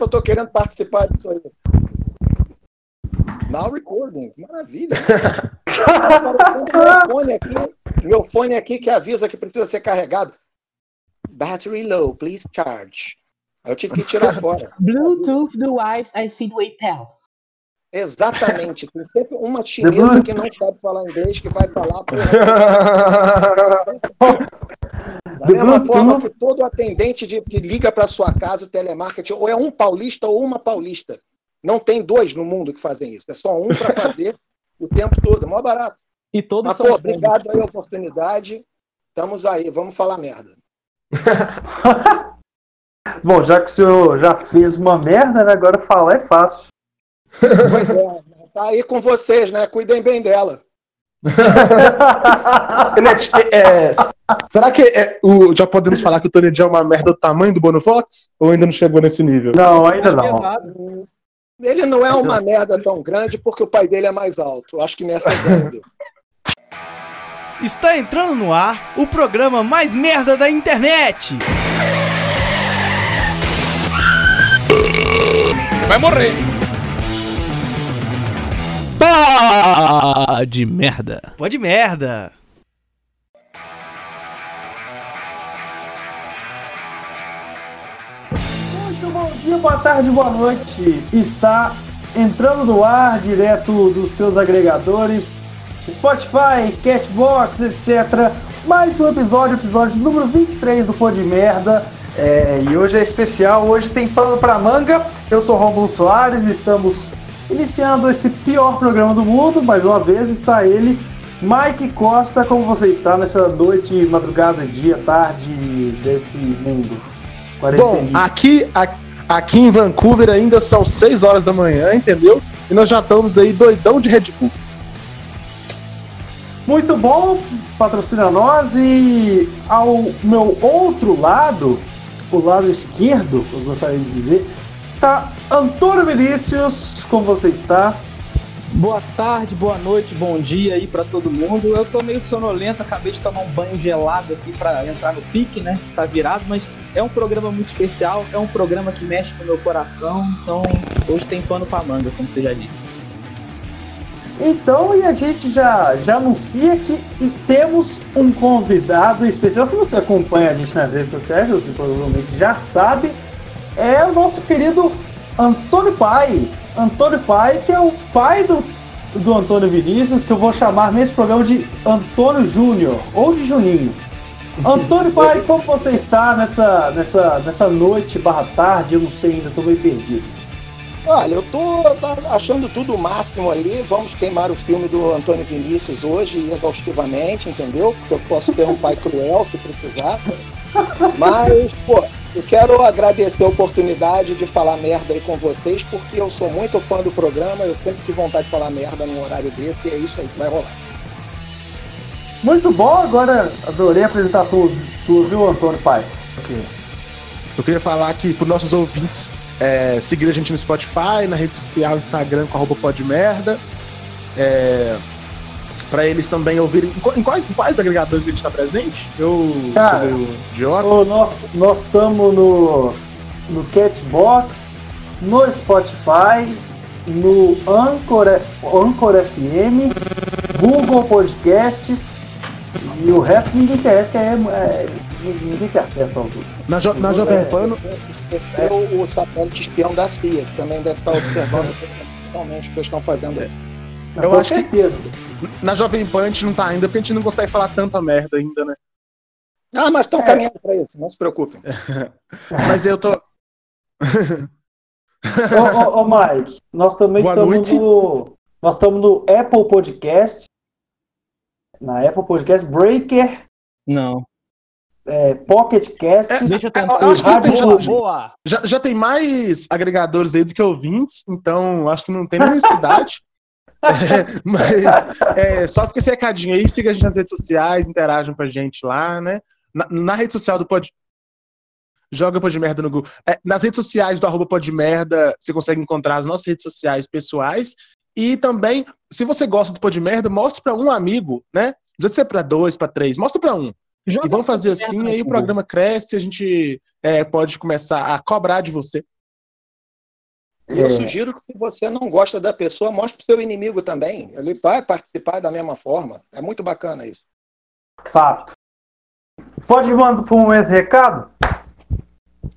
tempo eu tô querendo participar disso aí. Now recording, maravilha. tá aparecendo meu fone aqui, meu fone aqui que avisa que precisa ser carregado. Battery low, please charge. Aí eu tive que tirar fora. Bluetooth device I see PayPal. Exatamente. Tem sempre uma chinesa que não sabe falar inglês que vai falar. Da mesma forma que todo atendente de, que liga para sua casa o telemarketing, ou é um paulista ou uma paulista. Não tem dois no mundo que fazem isso. É só um para fazer o tempo todo. É mó barato. E todos Mas, são pô, obrigado aí a oportunidade. Estamos aí. Vamos falar merda. Bom, já que o senhor já fez uma merda, né, agora falar é fácil. Pois é. Tá aí com vocês, né? Cuidem bem dela. é, é, será que é, o, já podemos falar que o Tony Jaa é uma merda do tamanho do Bono Fox? Ou ainda não chegou nesse nível? Não, ainda não. Ele não é uma merda tão grande porque o pai dele é mais alto. Acho que nessa entendeu. Está entrando no ar o programa mais merda da internet. Vai morrer. Pá de merda. Pode merda. Dia, boa tarde, boa noite. Está entrando no ar direto dos seus agregadores Spotify, Catbox, etc. Mais um episódio, episódio número 23 do Pô de Merda. É, e hoje é especial, hoje tem pano pra manga. Eu sou Romulo Soares, estamos iniciando esse pior programa do mundo. Mais uma vez está ele, Mike Costa. Como você está nessa noite, madrugada, dia, tarde desse mundo? Bom, aqui, aqui em Vancouver ainda são 6 horas da manhã, entendeu? E nós já estamos aí doidão de Red Bull. Muito bom, patrocina nós e ao meu outro lado, o lado esquerdo, eu gostaria de dizer, tá Antônio Vinícius, como você está? Boa tarde, boa noite, bom dia aí para todo mundo. Eu tô meio sonolento, acabei de tomar um banho gelado aqui para entrar no pique, né? Tá virado, mas é um programa muito especial, é um programa que mexe com o meu coração, então hoje tem pano pra manga, como você já disse. Então, e a gente já, já anuncia que temos um convidado especial. Se você acompanha a gente nas redes sociais, você provavelmente já sabe, é o nosso querido Antônio Pai. Antônio Pai, que é o pai do, do Antônio Vinícius, que eu vou chamar nesse programa de Antônio Júnior, ou de Juninho. Antônio Pai, como você está nessa, nessa, nessa noite barra tarde? Eu não sei ainda, estou meio perdido. Olha, eu tô achando tudo o máximo aí. Vamos queimar o filme do Antônio Vinícius hoje exaustivamente, entendeu? Porque eu posso ter um pai cruel se precisar. Mas, pô, eu quero agradecer a oportunidade de falar merda aí com vocês, porque eu sou muito fã do programa, eu sempre tive vontade de falar merda num horário desse, e é isso aí que vai rolar. Muito bom, agora adorei a apresentação sua, viu, Antônio Pai? Okay. Eu queria falar aqui para nossos ouvintes é, seguir a gente no Spotify, na rede social, Instagram com arroba podmerda. É, para eles também ouvirem. Em quais, em quais agregadores a gente está presente? Eu Cara, sou idiota. Nós estamos no, no Catbox, no Spotify, no Anchor, Anchor FM, Google Podcasts e o resto ninguém conhece, que é, é ninguém tem acesso ao tudo. Na, jo, na Jovem Pan. É o, o satélite espião da CIA, que também deve estar observando totalmente o que eles estão fazendo aí. Eu acho certeza. que na Jovem Pan a gente não tá ainda, porque a gente não consegue falar tanta merda ainda, né? Ah, mas estão é. caminhando para isso, não se preocupem. mas eu tô. ô, ô, ô, Mike, nós também estamos no. Nós estamos no Apple Podcast. Na Apple Podcast Breaker. Não é, Pocket Cast. É, deixa eu tentar. Eu acho que tem, já, boa. Já, já tem mais agregadores aí do que ouvintes, então acho que não tem necessidade. é, mas é, só fica esse recadinho aí, siga a gente nas redes sociais, interajam com a gente lá, né? Na, na rede social do Pod. Joga Pod Merda no Google. É, nas redes sociais do arroba Pod Merda, você consegue encontrar as nossas redes sociais pessoais. E também, se você gosta do Pod Merda, mostre para um amigo, né? Não precisa ser para dois, para três, mostra para um. Joga e vamos fazer assim, aí o programa cresce, a gente é, pode começar a cobrar de você. E é. eu sugiro que se você não gosta da pessoa, mostre pro seu inimigo também. Ele vai participar da mesma forma. É muito bacana isso. Fato. Pode mandar para um momento recado?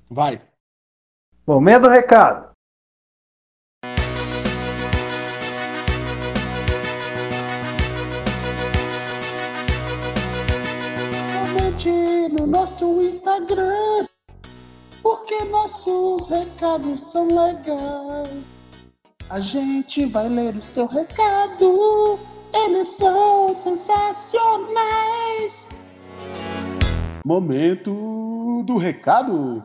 Vai. Momento do recado. no nosso Instagram, porque nossos recados são legais. A gente vai ler o seu recado, eles são sensacionais. Momento do recado.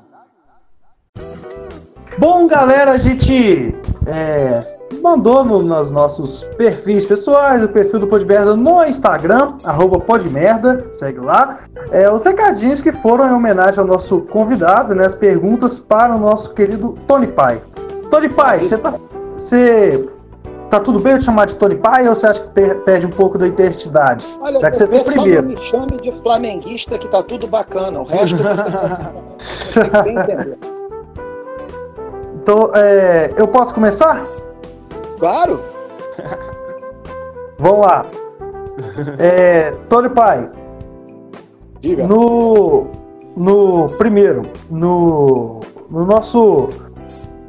Bom, galera, a gente é, mandou no, nos nossos perfis pessoais, o perfil do Podmerda no Instagram, arroba Podmerda, segue lá. É, os recadinhos que foram em homenagem ao nosso convidado, né? As perguntas para o nosso querido Tony Pai. Tony Pai, você tá. Tá tudo bem eu te chamar de Tony Pai ou você acha que perde um pouco da identidade? Olha, Já que você, você só primeiro. me chame de flamenguista que tá tudo bacana. O resto você Então, é, eu posso começar? Claro. Vamos lá. É, Tony Pai. Diga. No, no primeiro, no, no nosso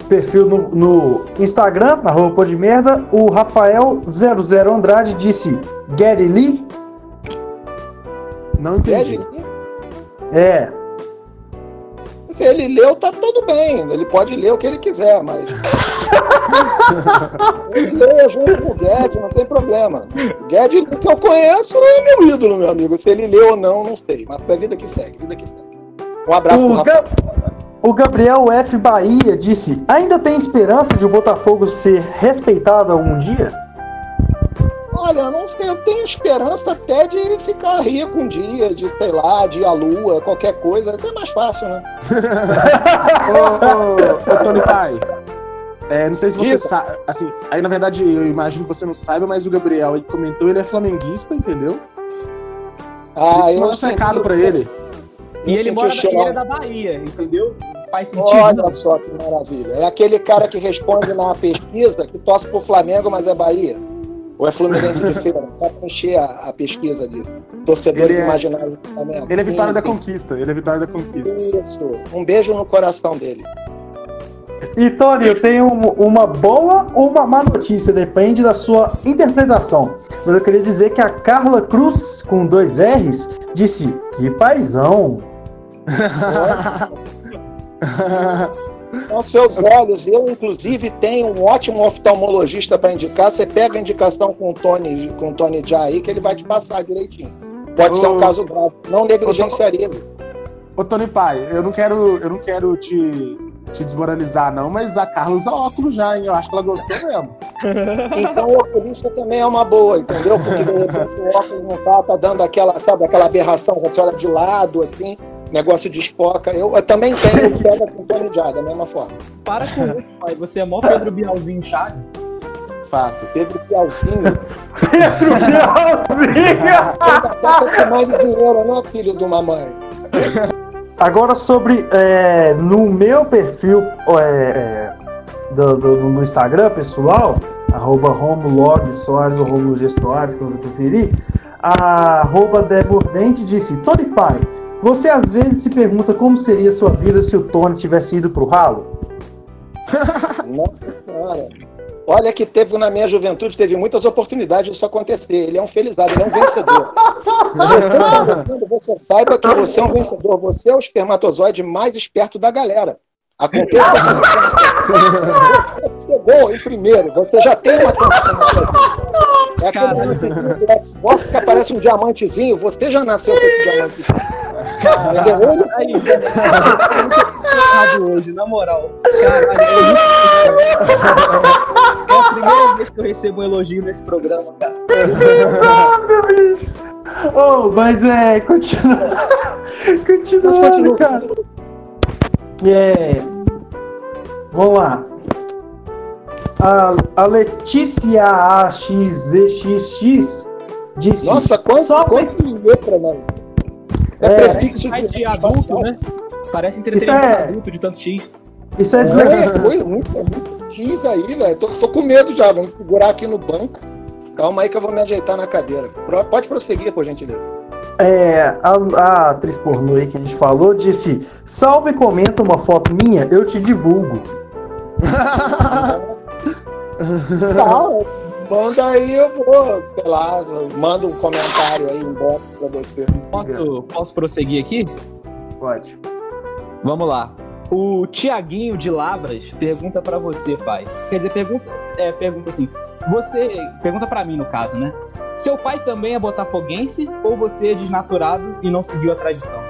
perfil no, no Instagram, arroba pô de merda, o Rafael00 Andrade disse Gary Lee. Não entendi. É. Se ele leu, tá tudo bem. Ele pode ler o que ele quiser, mas. ele lê junto com o Guedes, não tem problema. O Guedes que eu conheço é meu ídolo, meu amigo. Se ele leu ou não, não sei. Mas a vida que segue, vida que segue. Um abraço o pro Rafael. O Gabriel F. Bahia disse: Ainda tem esperança de o Botafogo ser respeitado algum dia? Olha, não sei, eu tenho esperança até de ficar rico um dia, de sei lá, de ir à lua, qualquer coisa. Isso é mais fácil, né? ô, ô, ô, Tony Pai, é, não sei se você sabe. Assim, aí na verdade eu imagino que você não saiba, mas o Gabriel ele comentou, ele é flamenguista, entendeu? Ah, eu. Um recado pra ele. E ele mora na ele é da Bahia, entendeu? Faz sentido. Olha só que maravilha. É aquele cara que responde na pesquisa que torce pro Flamengo, mas é Bahia. Ou é Fluminense de feira, só pra encher a, a pesquisa de torcedores é, imaginários do Flamengo. Ele é vitória da conquista. Ele é vitória da conquista. Isso. Um beijo no coração dele. E Tony, eu tenho uma boa ou uma má notícia, depende da sua interpretação. Mas eu queria dizer que a Carla Cruz, com dois R's, disse: Que paizão! São seus olhos. Eu, inclusive, tenho um ótimo oftalmologista para indicar. Você pega a indicação com o Tony, com o Tony Jai aí, que ele vai te passar direitinho. Pode ô, ser um caso grave. Não negligenciaria. Ô, Tony Pai, eu não quero, eu não quero te, te desmoralizar, não, mas a Carla usa óculos já, hein? Eu acho que ela gostou mesmo. Então o oculista também é uma boa, entendeu? Porque de repente o óculos não tá, tá dando aquela, sabe, aquela aberração quando você olha de lado, assim negócio de espoca. Eu, eu também tenho pega com Tony Jai, da mesma forma. Para com isso, pai. Você é mó Pedro Bialzinho Chave? Fato. Pedro Bialzinho. Pedro Bialzinho! Ainda te manda dinheiro, não, filho de uma mãe. Agora sobre é, no meu perfil é, é, do, do, no Instagram pessoal, arroba Romulog Soares ou Romulo G Soares, que você preferir, a arroba Debordente disse, Tony Pai, você às vezes se pergunta como seria a sua vida se o Tony tivesse ido pro ralo? Nossa senhora. Olha que teve na minha juventude, teve muitas oportunidades disso acontecer. Ele é um felizardo, ele é um vencedor. Você, você saiba que você é um vencedor. Você é o espermatozoide mais esperto da galera. Aconteça que você chegou em primeiro, você já tem uma condição na sua vida. É aquele lancezinho do Xbox que aparece um diamantezinho, você já nasceu com esse diamantezinho. Entendeu? Aí, errado hoje, na moral. Caralho, é a primeira vez que eu recebo um elogio nesse programa, cara. Pesado, bicho! Oh, mas é, continua. Continuando, cara. É. Vamos lá. A, a Letícia AXZXX disse. Nossa, quanto, só quanto letra, mano. É, é prefixo de, de adulto, né? Parece interessante é... adulto de tanto X. Isso é, é, coisa, muito, muito X aí, velho. Tô, tô com medo já. Vamos segurar aqui no banco. Calma aí que eu vou me ajeitar na cadeira. Pro- Pode prosseguir, por gentileza. É, a, a atriz pornô aí que a gente falou disse: salve e comenta uma foto minha, eu te divulgo. Tá, manda aí, eu vou, sei lá, manda um comentário aí inbox pra você. Posso, posso prosseguir aqui? Pode. Vamos lá. O Tiaguinho de Lavras pergunta pra você, pai. Quer dizer, pergunta, é, pergunta assim. Você. Pergunta pra mim, no caso, né? Seu pai também é botafoguense ou você é desnaturado e não seguiu a tradição?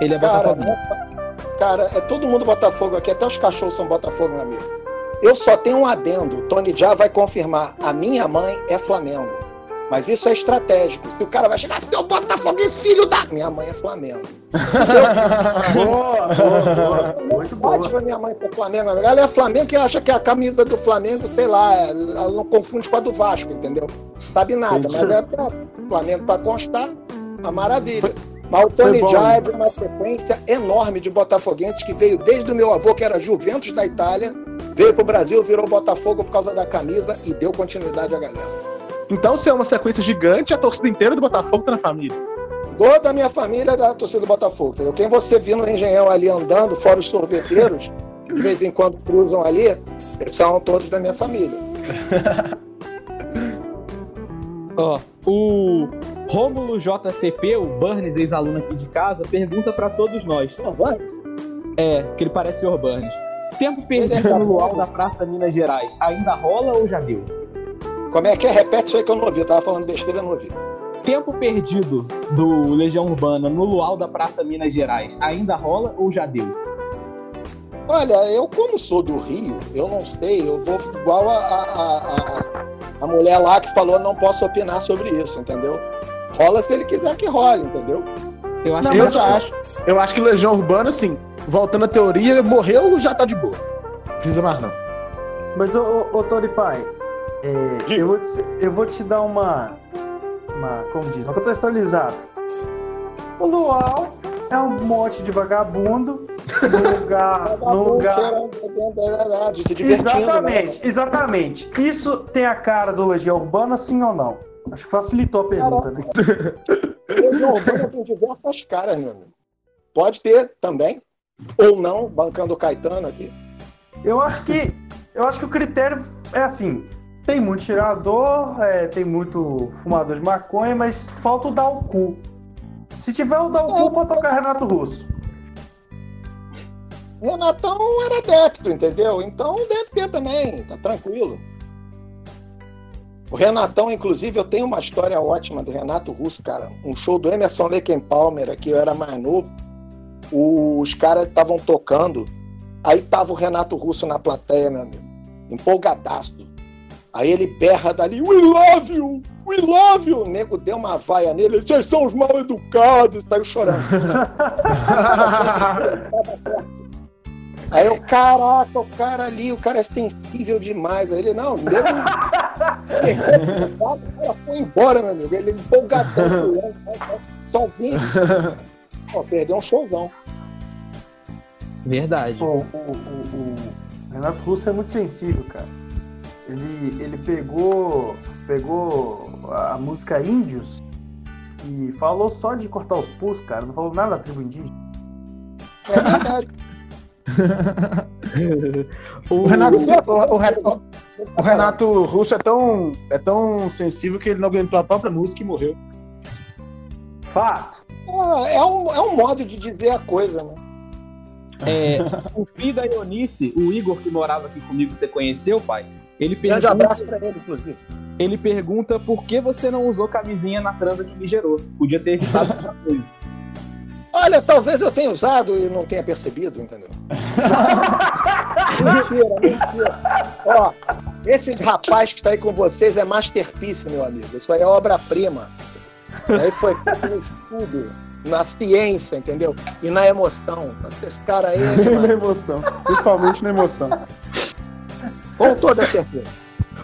Ele é Cara, botafoguense. né, cara, é todo mundo Botafogo aqui, até os cachorros são Botafogo, meu amigo. Eu só tenho um adendo, o Tony já vai confirmar. A minha mãe é Flamengo. Mas isso é estratégico. Se o cara vai chegar, se deu Botafoguense, filho da. Minha mãe é Flamengo. Boa, boa, boa. Muito boa. Pode ver minha mãe ser Flamengo. Ela é Flamengo que acha que a camisa do Flamengo, sei lá, ela não confunde com a do Vasco, entendeu? Sabe nada, mas é pra Flamengo pra constar, uma maravilha. Mas o Tony já é de uma sequência enorme de botafoguenses que veio desde o meu avô, que era Juventus da Itália, veio pro Brasil, virou Botafogo por causa da camisa e deu continuidade à galera. Então, se é uma sequência gigante, a torcida inteira do Botafogo tá na família. Toda a minha família é da torcida do Botafogo, entendeu? Quem você viu no Engenhão ali andando, fora os sorveteiros, de vez em quando cruzam ali, são todos da minha família. Ó, o Rômulo JCP, o Burns, ex-aluno aqui de casa, pergunta pra todos nós. Pô, vai. É, que ele parece o Burns. Tempo perdido no luau da Praça Minas Gerais, ainda rola ou já deu? Como é que é? Repete isso aí que eu não ouvi. Eu tava falando besteira, eu não ouvi. Tempo perdido do Legião Urbana no luau da Praça Minas Gerais, ainda rola ou já deu? Olha, eu como sou do Rio, eu não sei, eu vou igual a, a, a, a- a mulher lá que falou não posso opinar sobre isso, entendeu? Rola se ele quiser que role, entendeu? Eu acho Não, que eu já acho. Eu acho que Legião Urbana, assim, voltando à teoria, morreu já tá de boa. Não precisa mais, não. Mas, ô, ô, ô Tony Pai, é, eu, vou te, eu vou te dar uma, uma. Como diz? Uma contextualizada. O Luau é um monte de vagabundo no lugar. no lugar. Cheirando, se divertindo, né? Exatamente, exatamente. Isso tem a cara do Legião Urbana, sim ou não? Acho que facilitou a pergunta, né? Legião Urbana tem diversas caras, meu amigo. Pode ter também, ou não, bancando o Caetano aqui. Eu acho que. Eu acho que o critério é assim. Tem muito tirador, é, tem muito fumador de maconha, mas falta o dar o cu. Se tiver o dar o cu, pode tocar Renato Russo. Renatão era adepto, entendeu? Então deve ter também, tá tranquilo. O Renatão, inclusive, eu tenho uma história ótima do Renato Russo, cara. Um show do Emerson Lake Palmer, aqui eu era mais novo. Os caras estavam tocando, aí tava o Renato Russo na plateia, meu amigo. Empolgadaço. Aí ele berra dali, We love you! We love you! O nego deu uma vaia nele, ele, vocês são os mal educados, saiu chorando. Aí eu, caraca, o cara ali, o cara é sensível demais. Aí ele, não, nego. o cara foi embora, meu amigo. Ele empolgadão, sozinho. Pô, perdeu um showzão. Verdade. Pô, o, o- o- Renato Russo é muito sensível, cara. Ele, ele pegou, pegou a música Índios e falou só de cortar os pulsos, cara. Não falou nada da tribo indígena. É verdade. o, Renato, o, o Re- o Renato Russo é tão, é tão sensível que ele não aguentou a própria música e morreu. Fato. É um, é um modo de dizer a coisa, né? é, o filho da Ionice, o Igor que morava aqui comigo, você conheceu, pai? Ele Grande pergunta, abraço pra ele, inclusive. ele pergunta por que você não usou camisinha na transa que me gerou. Podia ter evitado essa coisa. Olha, talvez eu tenha usado e não tenha percebido, entendeu? mentira, mentira. Ó, esse rapaz que tá aí com vocês é masterpiece, meu amigo. Isso aí é obra-prima. Aí foi feito no estudo, na ciência, entendeu? E na emoção. Esse cara aí é na emoção. Principalmente na emoção. Com toda certeza.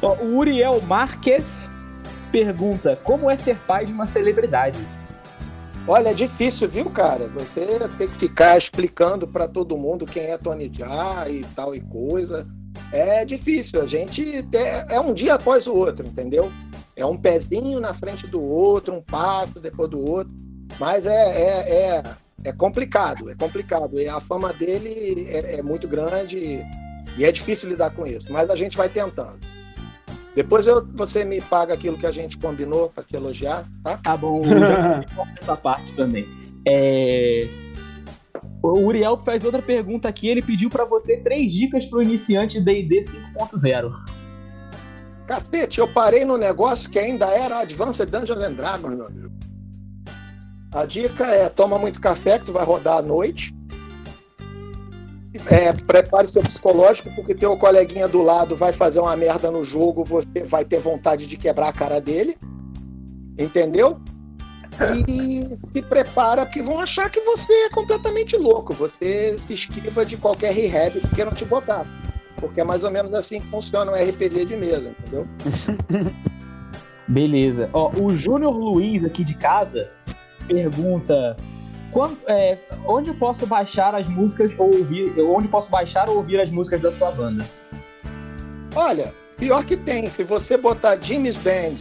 O Uriel Marques pergunta como é ser pai de uma celebridade. Olha, é difícil, viu, cara? Você tem que ficar explicando para todo mundo quem é Tony Jaa e tal e coisa. É difícil. A gente é, é um dia após o outro, entendeu? É um pezinho na frente do outro, um passo depois do outro. Mas é, é, é, é complicado, é complicado. E a fama dele é, é muito grande e, é difícil lidar com isso. Mas a gente vai tentando. Depois eu, você me paga aquilo que a gente combinou para te elogiar, tá? Tá bom, já essa parte também. É... O Uriel faz outra pergunta aqui. Ele pediu para você três dicas para o iniciante D&D 5.0. Cacete, eu parei no negócio que ainda era Advanced Dungeons and Dragons, meu amigo. A dica é toma muito café que tu vai rodar à noite. É, prepare seu psicológico, porque teu coleguinha do lado vai fazer uma merda no jogo, você vai ter vontade de quebrar a cara dele. Entendeu? E se prepara, porque vão achar que você é completamente louco. Você se esquiva de qualquer rehab que queiram te botar. Porque é mais ou menos assim que funciona um RPG de mesa, entendeu? Beleza. Ó, o Júnior Luiz aqui de casa pergunta quando, é, onde posso baixar as músicas ou ouvir, onde posso baixar ou ouvir as músicas da sua banda? Olha, pior que tem, se você botar Jimmy's Band,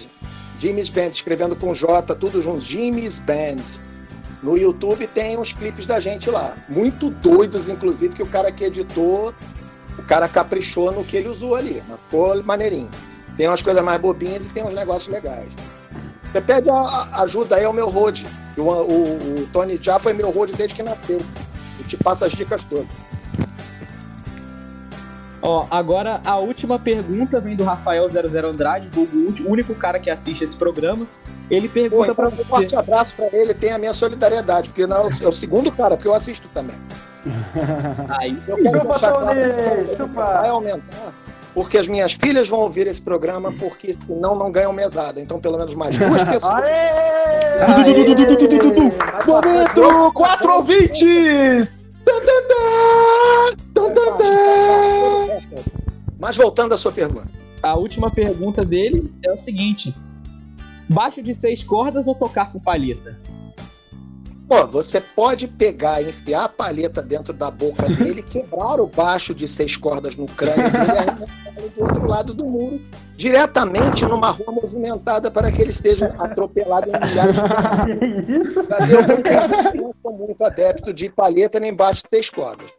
Jimmy's Band escrevendo com J, tudo junto, Jimmy's Band. No YouTube tem uns clipes da gente lá, muito doidos, inclusive, que o cara que editou, o cara caprichou no que ele usou ali, mas ficou maneirinho. Tem umas coisas mais bobinhas e tem uns negócios legais. Você pede a ajuda aí ao meu road. O, o, o Tony já foi meu road desde que nasceu. E te passa as dicas todas. Ó, agora a última pergunta vem do Rafael 00 Andrade, o único cara que assiste esse programa. Ele pergunta então, para você. Um forte abraço para ele, tem a minha solidariedade, porque não, é o segundo cara, porque eu assisto também. Aí, eu quero chupa, claro, chupa. vai aumentar porque as minhas filhas vão ouvir esse programa, porque senão não ganham mesada. Então, pelo menos mais duas pessoas. Momento! Quatro ouvintes! Mas voltando à sua pergunta. A última pergunta dele é o seguinte: baixo de seis cordas ou tocar com palheta? Pô, você pode pegar e enfiar a palheta dentro da boca dele, quebrar o baixo de seis cordas no crânio dele e arremessar do outro lado do muro, diretamente numa rua movimentada para que ele esteja atropelado em milhares de Eu não sou muito adepto de palheta nem baixo de seis cordas.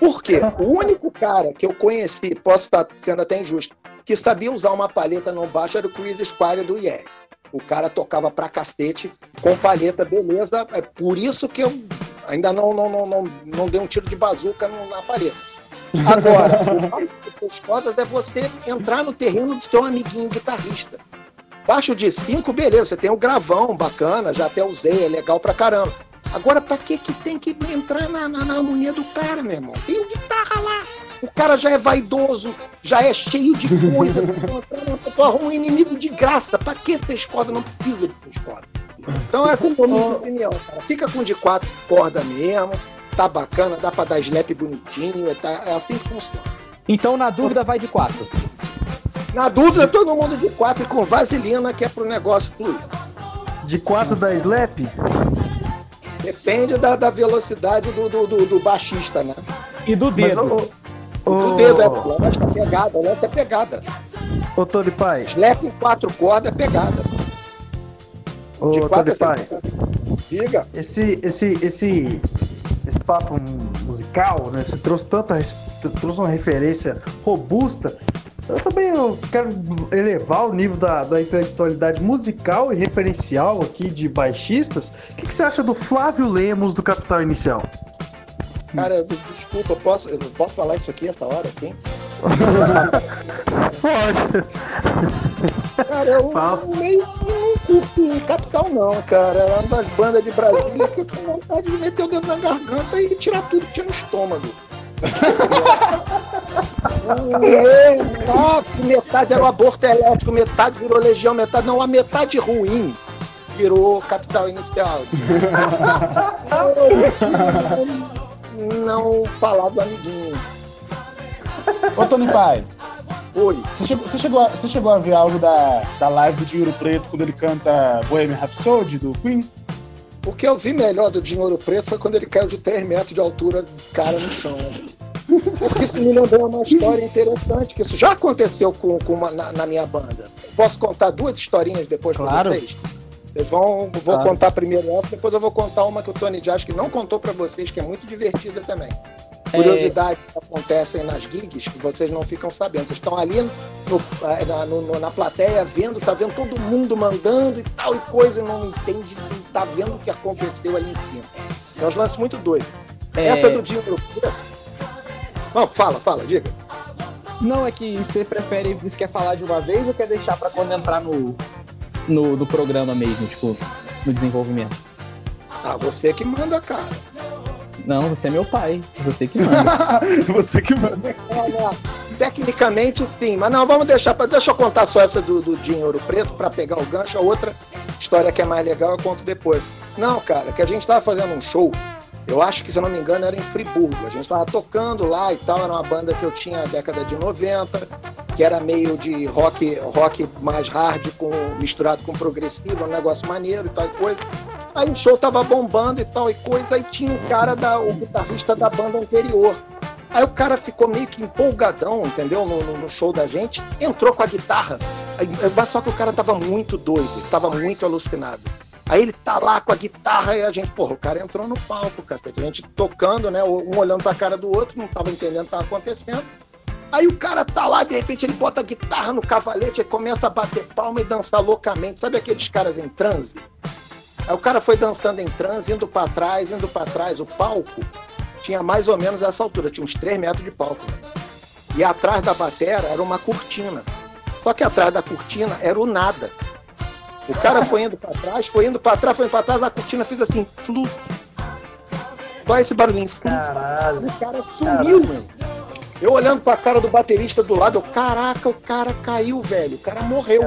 Por quê? O único cara que eu conheci, posso estar sendo até injusto, que sabia usar uma palheta no baixo era o Chris Squire do Yes. O cara tocava pra cacete com palheta, beleza. É por isso que eu ainda não, não, não, não, não dei um tiro de bazuca na palheta. Agora, o mais de cordas é você entrar no terreno do seu amiguinho guitarrista. Baixo de cinco, beleza, você tem o gravão bacana, já até usei, é legal pra caramba. Agora, pra que que tem que entrar na, na, na harmonia do cara, meu irmão? Tem guitarra lá. O cara já é vaidoso, já é cheio de coisas. tu arruma um inimigo de graça. Pra que seis cordas? Não precisa de seis cordas. Então essa é a minha opinião, cara. Fica com de quatro cordas mesmo. Tá bacana, dá pra dar slap bonitinho. É, tá, é assim que funciona. Então, na dúvida, vai de quatro. Na dúvida, todo mundo de quatro e com vaselina, que é pro negócio fluir. De quatro da slap? Depende da, da velocidade do, do, do, do baixista, né? E do dedo. Mas, o dedo é lógico, é pegada, o lance é pegada. Ô, Tony Pai. Slap em quatro cordas é pegada. Ô, De quatro Tony é Pai. Diga. Esse, esse, esse, esse papo musical, né? Você trouxe tanta. trouxe uma referência robusta. Eu também eu quero elevar o nível da, da intelectualidade musical e referencial aqui de baixistas. O que, que você acha do Flávio Lemos do Capital Inicial? Cara, desculpa, eu posso, eu posso falar isso aqui essa hora, assim? Pode. Cara, eu, meio que não curto Capital, não, cara. Era uma das bandas de Brasília que eu tinha vontade de meter o dedo na garganta e tirar tudo que tinha no estômago. é, metade era o aborto elétrico, metade virou legião, metade não, a metade ruim virou capital inicial. não falar do amiguinho. Ô, Tony Pai. Oi. Você chegou, você, chegou a, você chegou a ver algo da, da live do Dinheiro Preto quando ele canta Bohemian Rhapsody, do Queen? O que eu vi melhor do Dinho Ouro Preto foi quando ele caiu de 3 metros de altura, cara no chão. Porque isso me lembrou uma história interessante, que isso já aconteceu com, com uma, na, na, minha banda. Posso contar duas historinhas depois claro. para vocês? Vocês vão, vou claro. contar primeiro essa, depois eu vou contar uma que o Tony Jazz que não contou para vocês, que é muito divertida também. É. Curiosidades é... que acontecem nas gigs que vocês não ficam sabendo. Vocês estão ali no, na, no, na plateia vendo, tá vendo todo mundo mandando e tal e coisa, e não entende, não tá vendo o que aconteceu ali em cima. É uns lances muito doidos. É... Essa do Dinho Não, fala, fala, diga. Não, é que você prefere, você quer falar de uma vez ou quer deixar para quando entrar no, no, do programa mesmo, tipo, no desenvolvimento? Ah, você que manda, cara. Não, você é meu pai. Você que manda. você que manda. Tecnicamente sim, mas não, vamos deixar para deixa eu contar só essa do, do Dinho Ouro Preto para pegar o gancho. A outra história que é mais legal eu conto depois. Não, cara, que a gente tava fazendo um show. Eu acho que, se eu não me engano, era em Friburgo. A gente tava tocando lá e tal. Era uma banda que eu tinha na década de 90 que era meio de rock, rock mais hard com, misturado com progressivo, um negócio maneiro e tal e coisa. Aí o show tava bombando e tal e coisa, aí tinha o cara da o guitarrista da banda anterior. Aí o cara ficou meio que empolgadão, entendeu? No, no show da gente, entrou com a guitarra. Aí, só que o cara tava muito doido, tava muito alucinado. Aí ele tá lá com a guitarra e a gente, porra, o cara entrou no palco, cacete. A gente tocando, né? Um olhando pra cara do outro, não tava entendendo o que tava acontecendo. Aí o cara tá lá, de repente ele bota a guitarra no cavalete e começa a bater palma e dançar loucamente. Sabe aqueles caras em transe? Aí o cara foi dançando em transe, indo para trás, indo para trás. O palco tinha mais ou menos essa altura, tinha uns 3 metros de palco. Né? E atrás da batera era uma cortina. Só que atrás da cortina era o nada. O cara foi indo para trás, foi indo para trás, foi indo para trás, a cortina fez assim, fluf. Só esse barulhinho, fluf. Caralho. O cara sumiu, mano. Eu olhando pra cara do baterista do lado, eu, caraca, o cara caiu, velho. O cara morreu.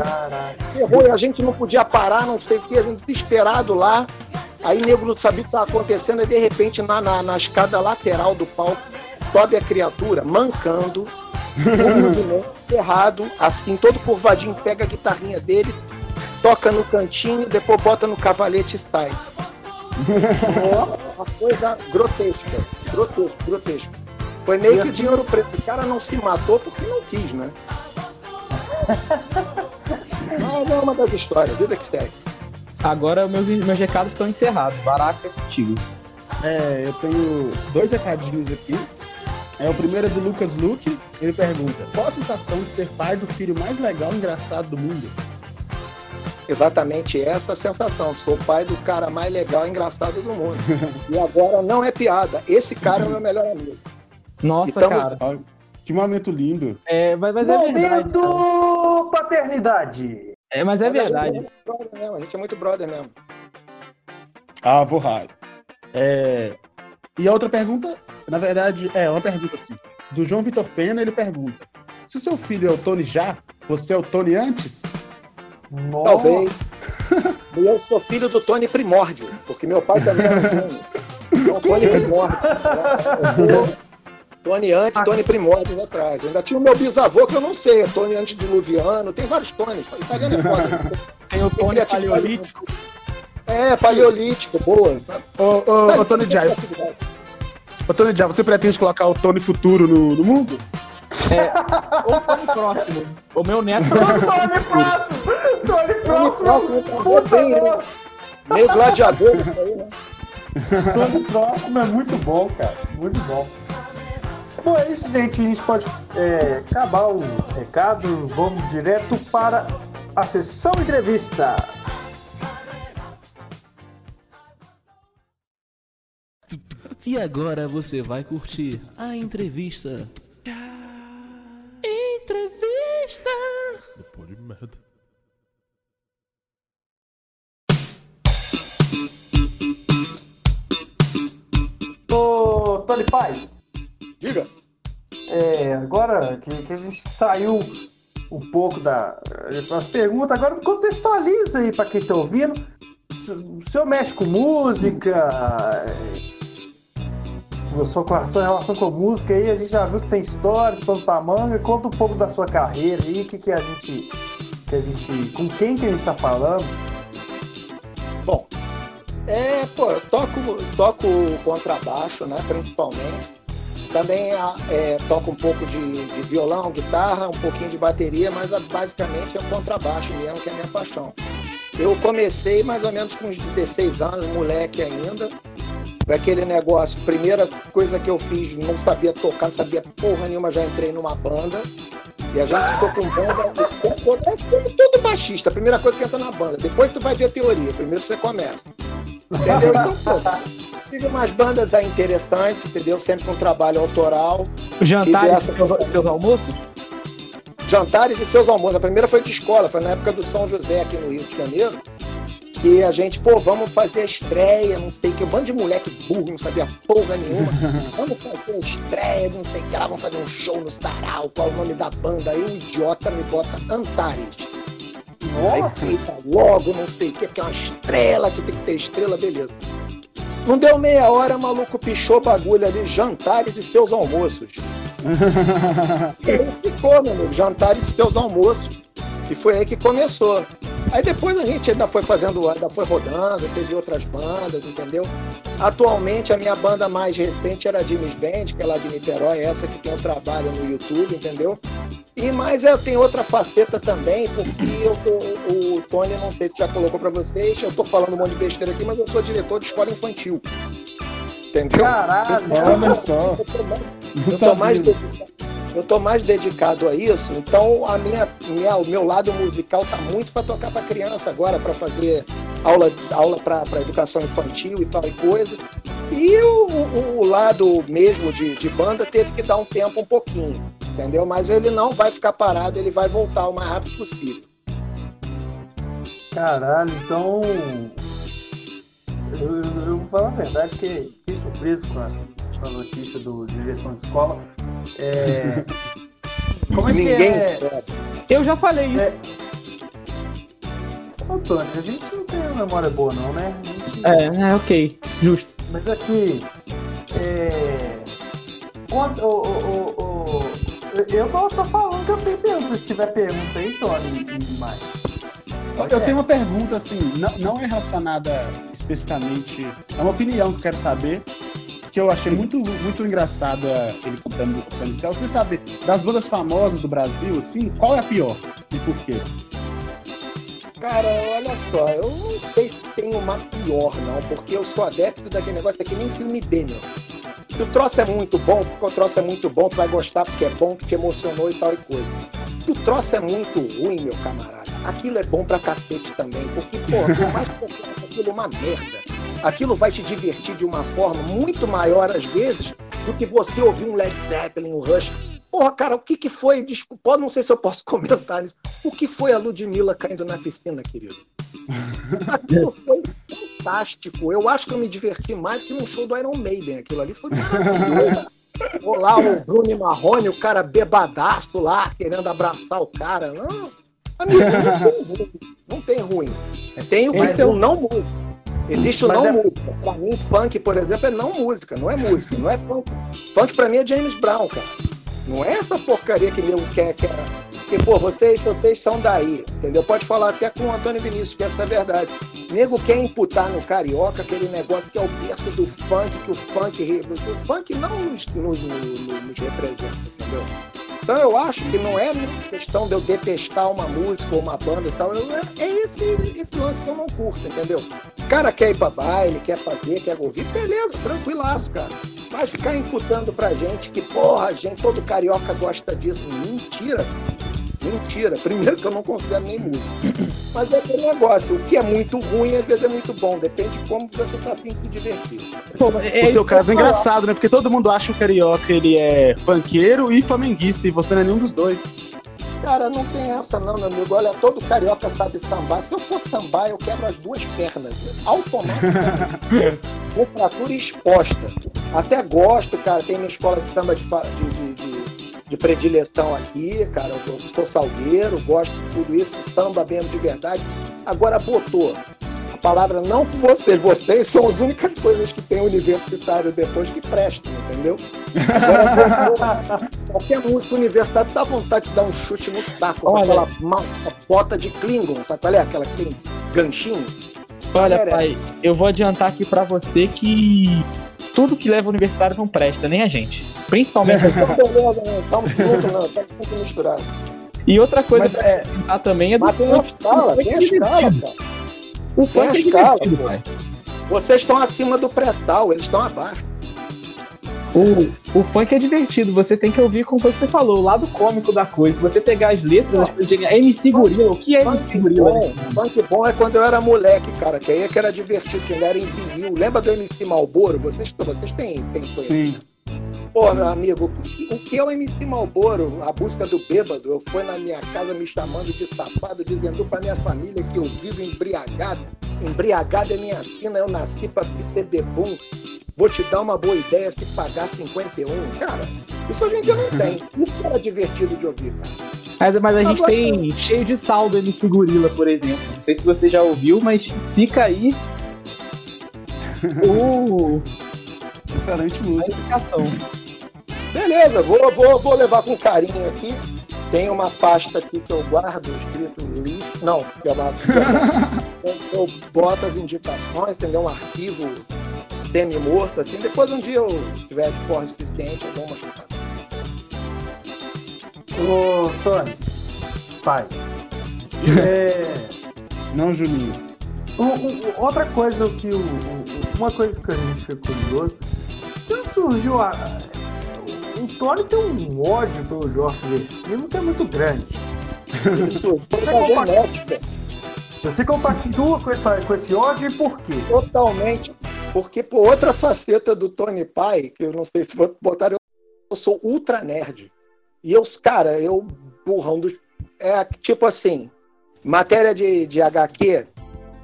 Errou e a gente não podia parar, não sei o que, a gente desesperado lá. Aí nego não sabia o que estava acontecendo, e de repente na, na, na escada lateral do palco, sobe a criatura, mancando, errado, assim, todo curvadinho, pega a guitarrinha dele, toca no cantinho, depois bota no cavalete e sai. Nossa, uma coisa grotesca, grotesco, grotesco. Foi meio e que assim... dinheiro preto. O cara não se matou porque não quis, né? Mas é uma das histórias, vida que segue. Agora meus, meus recados estão encerrados. Baraca é contigo. É, eu tenho dois recadinhos aqui. É, o primeiro é do Lucas Luke. Ele pergunta: Qual a sensação de ser pai do filho mais legal e engraçado do mundo? Exatamente essa sensação. Sou o pai do cara mais legal e engraçado do mundo. e agora não é piada. Esse cara é o meu melhor amigo. Nossa, então, cara. Que momento lindo. É, mas, mas é verdade. Momento paternidade. É, mas é mas verdade. A gente, é a gente é muito brother mesmo. Ah, vou raio. É... E a outra pergunta, na verdade, é uma pergunta assim. Do João Vitor Pena, ele pergunta: Se o seu filho é o Tony já, você é o Tony antes? Nossa. Talvez. eu sou filho do Tony Primórdio, porque meu pai também era o Tony. Então, Tony Primórdio. Tony antes, Tony primórdios atrás. Ainda tinha o meu bisavô que eu não sei, é Tony antediluviano, tem vários Tony. Italiano é foda. Tem o Tony paleolítico. É, paleolítico, boa. Ô, ô, ô Tony Jai. Ô, Tony Jai, você pretende colocar o Tony futuro no, no mundo? É, ou Tony próximo. O meu neto. Tony próximo! Tony próximo! Tony próximo, bem, né? Meio gladiador isso aí, né? Tony próximo é muito bom, cara. Muito bom. Bom, é isso, gente. A gente pode é, acabar os recados. Vamos direto para a sessão entrevista. E agora você vai curtir a entrevista. Entrevista! Depois de merda. Ô, Tony Pai. Diga. É, agora que, que a gente saiu um pouco da, das perguntas, agora contextualiza aí para quem está ouvindo. O senhor mexe com música? A sua, sua relação com música aí, a gente já viu que tem história, pano pra manga. Conta um pouco da sua carreira aí, que, que a gente. Que a gente. Com quem que a gente está falando? Bom, É, pô, eu toco, toco contrabaixo, né, principalmente. Também é, toco um pouco de, de, violão, guitarra, um pouquinho de bateria, mas basicamente é contrabaixo mesmo, que é a minha paixão. Eu comecei mais ou menos com uns 16 anos, moleque ainda. Aquele negócio, primeira coisa que eu fiz, não sabia tocar, não sabia porra nenhuma, já entrei numa banda. E a gente ficou com banda, é tudo baixista, a primeira coisa que entra na banda. Depois tu vai ver a teoria, primeiro você começa. Entendeu? Então, pô, tive umas bandas aí interessantes, entendeu? Sempre com trabalho autoral. Jantares essa... seus, seus almoços? Jantares e seus almoços. A primeira foi de escola, foi na época do São José aqui no Rio de Janeiro que a gente, pô, vamos fazer a estreia, não sei o que, um bando de moleque burro, não sabia porra nenhuma. vamos fazer a estreia, não sei o que lá, vamos fazer um show no Staral, qual é o nome da banda? Aí o idiota me bota Antares. Aí fica logo, não sei o que, porque é uma estrela, que tem que ter estrela, beleza. Não deu meia hora, maluco pichou bagulho ali, jantares e seus almoços. e aí ficou, meu amigo, jantares e seus almoços. E foi aí que começou. Aí depois a gente ainda foi fazendo, ainda foi rodando, teve outras bandas, entendeu? Atualmente a minha banda mais recente era a Jimmy's Band, que é lá de Niterói, essa que tem o trabalho no YouTube, entendeu? E mais eu tenho outra faceta também, porque eu tô, o Tony, não sei se já colocou para vocês, eu tô falando um monte de besteira aqui, mas eu sou diretor de escola infantil. Entendeu? Caralho, então, olha só. Eu tô mais, eu tô mais eu tô mais dedicado a isso, então a minha, minha o meu lado musical tá muito para tocar para criança agora, para fazer aula, aula para educação infantil e tal e coisa. E o, o, o lado mesmo de, de banda teve que dar um tempo um pouquinho, entendeu? Mas ele não vai ficar parado, ele vai voltar o mais rápido possível. Caralho, então. Eu, eu, eu vou falar a verdade que fiquei surpreso com a, com a notícia do direção de escola. É... Como é que Ninguém é? Eu já falei isso. É... Antônio, a gente não tem memória boa não, né? Gente... É, é, ok, justo. Mas aqui, é... Quanto, o, o, o, eu não tô falando que eu tenho pergunta. Se tiver pergunta aí, Tony, e mais. Eu tenho uma pergunta, assim, não, não é relacionada especificamente. É uma opinião que eu quero saber que eu achei muito, muito engraçada ele contando o inicial. Eu queria saber, das bandas famosas do Brasil, assim, qual é a pior e por quê? Cara, olha só, eu não sei se tem uma pior, não, porque eu sou adepto daquele negócio aqui, nem filme B, meu. Se o troço é muito bom, porque o troço é muito bom, tu vai gostar porque é bom, que te emocionou e tal e coisa. Se o troço é muito ruim, meu camarada, aquilo é bom pra cacete também, porque, pô, por mais que aquilo é uma merda, aquilo vai te divertir de uma forma muito maior, às vezes, do que você ouvir um Led Zeppelin, um Rush. Porra, cara, o que, que foi? Desculpa, não sei se eu posso comentar isso. O que foi a Ludmilla caindo na piscina, querido? Aquilo foi fantástico. Eu acho que eu me diverti mais que num show do Iron Maiden. Aquilo ali foi maravilhoso. Olá, o Bruno Marrone, o cara bebadaço lá, querendo abraçar o cara. Não, amigo, não tem ruim. Tem o que é o não músico. Existe o Mas não é... música. Pra mim, funk, por exemplo, é não música, não é música, não é funk. Funk pra mim é James Brown, cara. Não é essa porcaria que nego quer, quer. Porque, pô, vocês, vocês são daí, entendeu? Pode falar até com o Antônio Vinícius, que essa é a verdade. Nego quer imputar no carioca aquele negócio que é o berço do funk, que o funk. O funk não nos, nos, nos representa, entendeu? Então eu acho que não é questão de eu detestar uma música ou uma banda e tal. Eu, é, é esse, esse lance que eu não curto, entendeu? O cara quer ir pra baile, quer fazer, quer ouvir, beleza, tranquilaço, cara. Mas ficar imputando pra gente que, porra, gente, todo carioca gosta disso. Mentira. Mentira. Primeiro que eu não considero nem música. Mas é aquele negócio. O que é muito ruim, às vezes é muito bom. Depende de como você tá afim de se divertir. Pô, é o seu caso é engraçado, né? Porque todo mundo acha que o carioca ele é funkeiro e flamenguista. E você não é nenhum dos dois. Cara, não tem essa não, meu amigo. Olha, todo carioca sabe sambar. Se eu for sambar, eu quebro as duas pernas. Automaticamente. Com fratura exposta. Até gosto, cara. Tem minha escola de samba de, de, de de predileção aqui, cara. Eu sou salgueiro, gosto de tudo isso, samba mesmo de verdade. Agora botou a palavra não por vocês, vocês são as únicas coisas que tem universitário depois que prestam, entendeu? Agora, qualquer música universitária dá vontade de dar um chute no saco, Olha. aquela bota de Klingon, sabe qual é? Aquela que tem ganchinho. Olha, pai, eu vou adiantar aqui pra você que tudo que leva ao universitário não presta, nem a gente. Principalmente. Não estamos juntos, não. Estamos sempre misturados. e outra coisa Mas é, também é do Mas tem a escala, O tem a escala, cara. O Tem funk a é escala, pô. pai. Vocês estão acima do prestal, eles estão abaixo. O, o funk é divertido, você tem que ouvir como foi que você falou, o lado cômico da coisa. Se você pegar as letras, as coisas. MC Gorila, o que é MC Funk Gorila? bom, funk bom é quando eu era moleque, cara, que aí é que era divertido, que ele era em vinil. Lembra do MC Malboro? Vocês, vocês têm, têm conhecimento? sim. Pô, meu amigo, o que é o MC Malboro? A busca do bêbado. Eu fui na minha casa me chamando de safado, dizendo pra minha família que eu vivo embriagado. Embriagado é minha sina, eu nasci pra ser bebum. Vou te dar uma boa ideia se pagar 51. Cara, isso a gente não tem. Isso era divertido de ouvir, cara. Mas, mas a gente Agora- tem cheio de saldo MC Gorila, por exemplo. Não sei se você já ouviu, mas fica aí o... Excelente a música. indicação. Beleza, vou, vou, vou levar com carinho aqui. Tem uma pasta aqui que eu guardo escrito lixo. Não, que é eu, eu boto as indicações, entendeu? Um arquivo semi-morto, assim. Depois um dia eu tiver de porra suficiente, eu dou uma chupada. Ô, Tony, pai. É, Não, Juninho. o- o- outra coisa que o, o- uma coisa que a gente ficou curioso, quando surgiu a, o, Tony tem um ódio pelo Jorge Versino que é muito grande. Isso Você compartilha- genética, Você compactua com, essa, com esse ódio e por quê? totalmente. Porque por outra faceta do Tony Pai, que eu não sei se vou botar, eu, eu sou ultra nerd. E eu, cara, eu burrão dos. É tipo assim, matéria de, de HQ,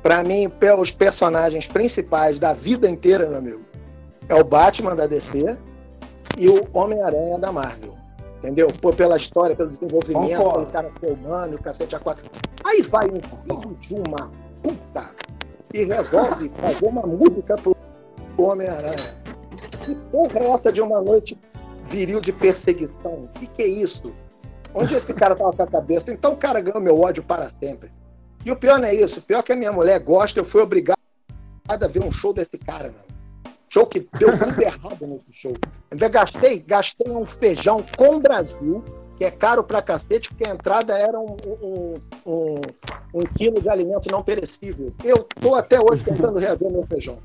pra mim, os personagens principais da vida inteira, meu amigo, é o Batman da DC e o Homem-Aranha da Marvel. Entendeu? Pô, pela história, pelo desenvolvimento, Concordo. pelo cara ser humano, o cacete a quatro. Aí vai um filho de uma puta e resolve fazer uma música pro Homem-Aranha. Que porra é essa de uma noite viril de perseguição? O que, que é isso? Onde esse cara tava com a cabeça? Então o cara ganhou meu ódio para sempre. E o pior não é isso. O pior é que a minha mulher gosta, eu fui obrigado a ver um show desse cara, não. Show que deu tudo errado nesse show. Ainda gastei, gastei um feijão com Brasil, que é caro pra cacete, porque a entrada era um, um, um, um quilo de alimento não perecível. Eu tô até hoje tentando reaver meu feijão.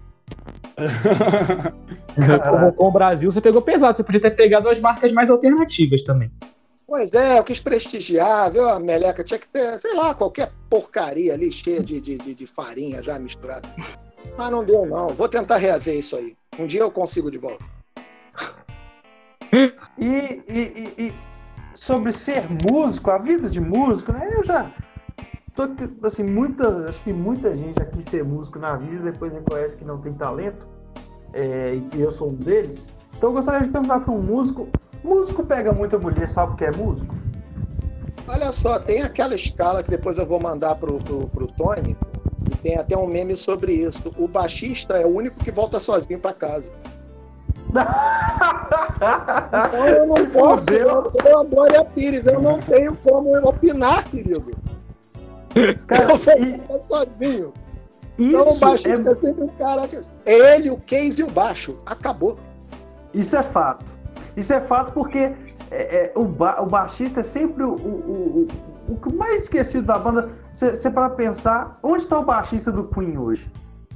Como com o Brasil, você pegou pesado. Você podia ter pegado as marcas mais alternativas também. Pois é, eu quis prestigiar, viu? A meleca tinha que ser, sei lá, qualquer porcaria ali, cheia de, de, de, de farinha já misturada. Mas não deu, não. Vou tentar reaver isso aí. Um dia eu consigo de volta. E, e- e- e sobre ser músico, a vida de músico, né? Eu já. Assim, muita, acho que muita gente já quis ser músico na vida, depois reconhece que não tem talento. é, e que eu sou um deles. Então eu gostaria de perguntar para um músico: músico pega muita mulher só porque é músico? Olha só, tem aquela escala que depois eu vou mandar pro, pro, pro Tony, e tem até um meme sobre isso. O baixista é o único que volta sozinho pra casa. Então eu não posso, eu sou a Glória Pires, eu não tenho como opinar, querido. Cara, e- voltar sozinho. Então o isso, baixista é, é sempre um cara. É ele, o case e o baixo. Acabou. isso é fato. Isso é fato porque é, é, o, ba- o baixista é sempre o, o, o, o que mais esquecido da banda. Você para pensar, onde está o baixista do Queen hoje?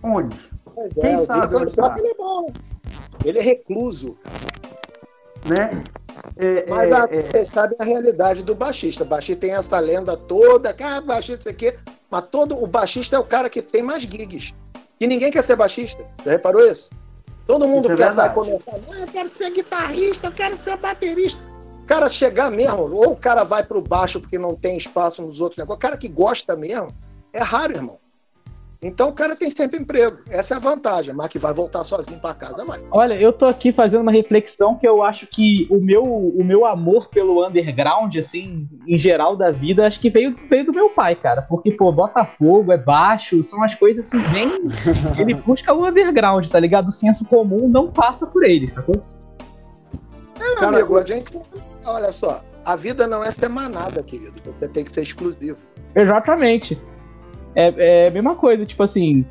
Onde? Pois Quem é, o sabe Diego onde tá? ele é bom. Ele é recluso. Né? É, Mas é, a- é, vocês sabem a realidade do baixista. O baixista tem essa lenda toda, ah, baixista, isso aqui. Mas todo o baixista é o cara que tem mais gigs. E ninguém quer ser baixista. Já reparou isso? Todo mundo Isso é quer vai verdade. começar. Ah, eu quero ser guitarrista, eu quero ser baterista. O cara chegar mesmo, ou o cara vai pro baixo porque não tem espaço nos outros negócios. O cara que gosta mesmo, é raro, irmão. Então o cara tem sempre emprego. Essa é a vantagem. Mas que vai voltar sozinho pra casa, vai. Olha, eu tô aqui fazendo uma reflexão que eu acho que o meu, o meu amor pelo underground, assim, em geral da vida, acho que veio, veio do meu pai, cara. Porque, pô, Botafogo é baixo, são as coisas assim, bem. Ele busca o underground, tá ligado? O senso comum não passa por ele, sacou? É, meu Cara, amigo, a gente. Olha só, a vida não é ser manada, querido. Você tem que ser exclusivo. Exatamente. É, é a mesma coisa, tipo assim,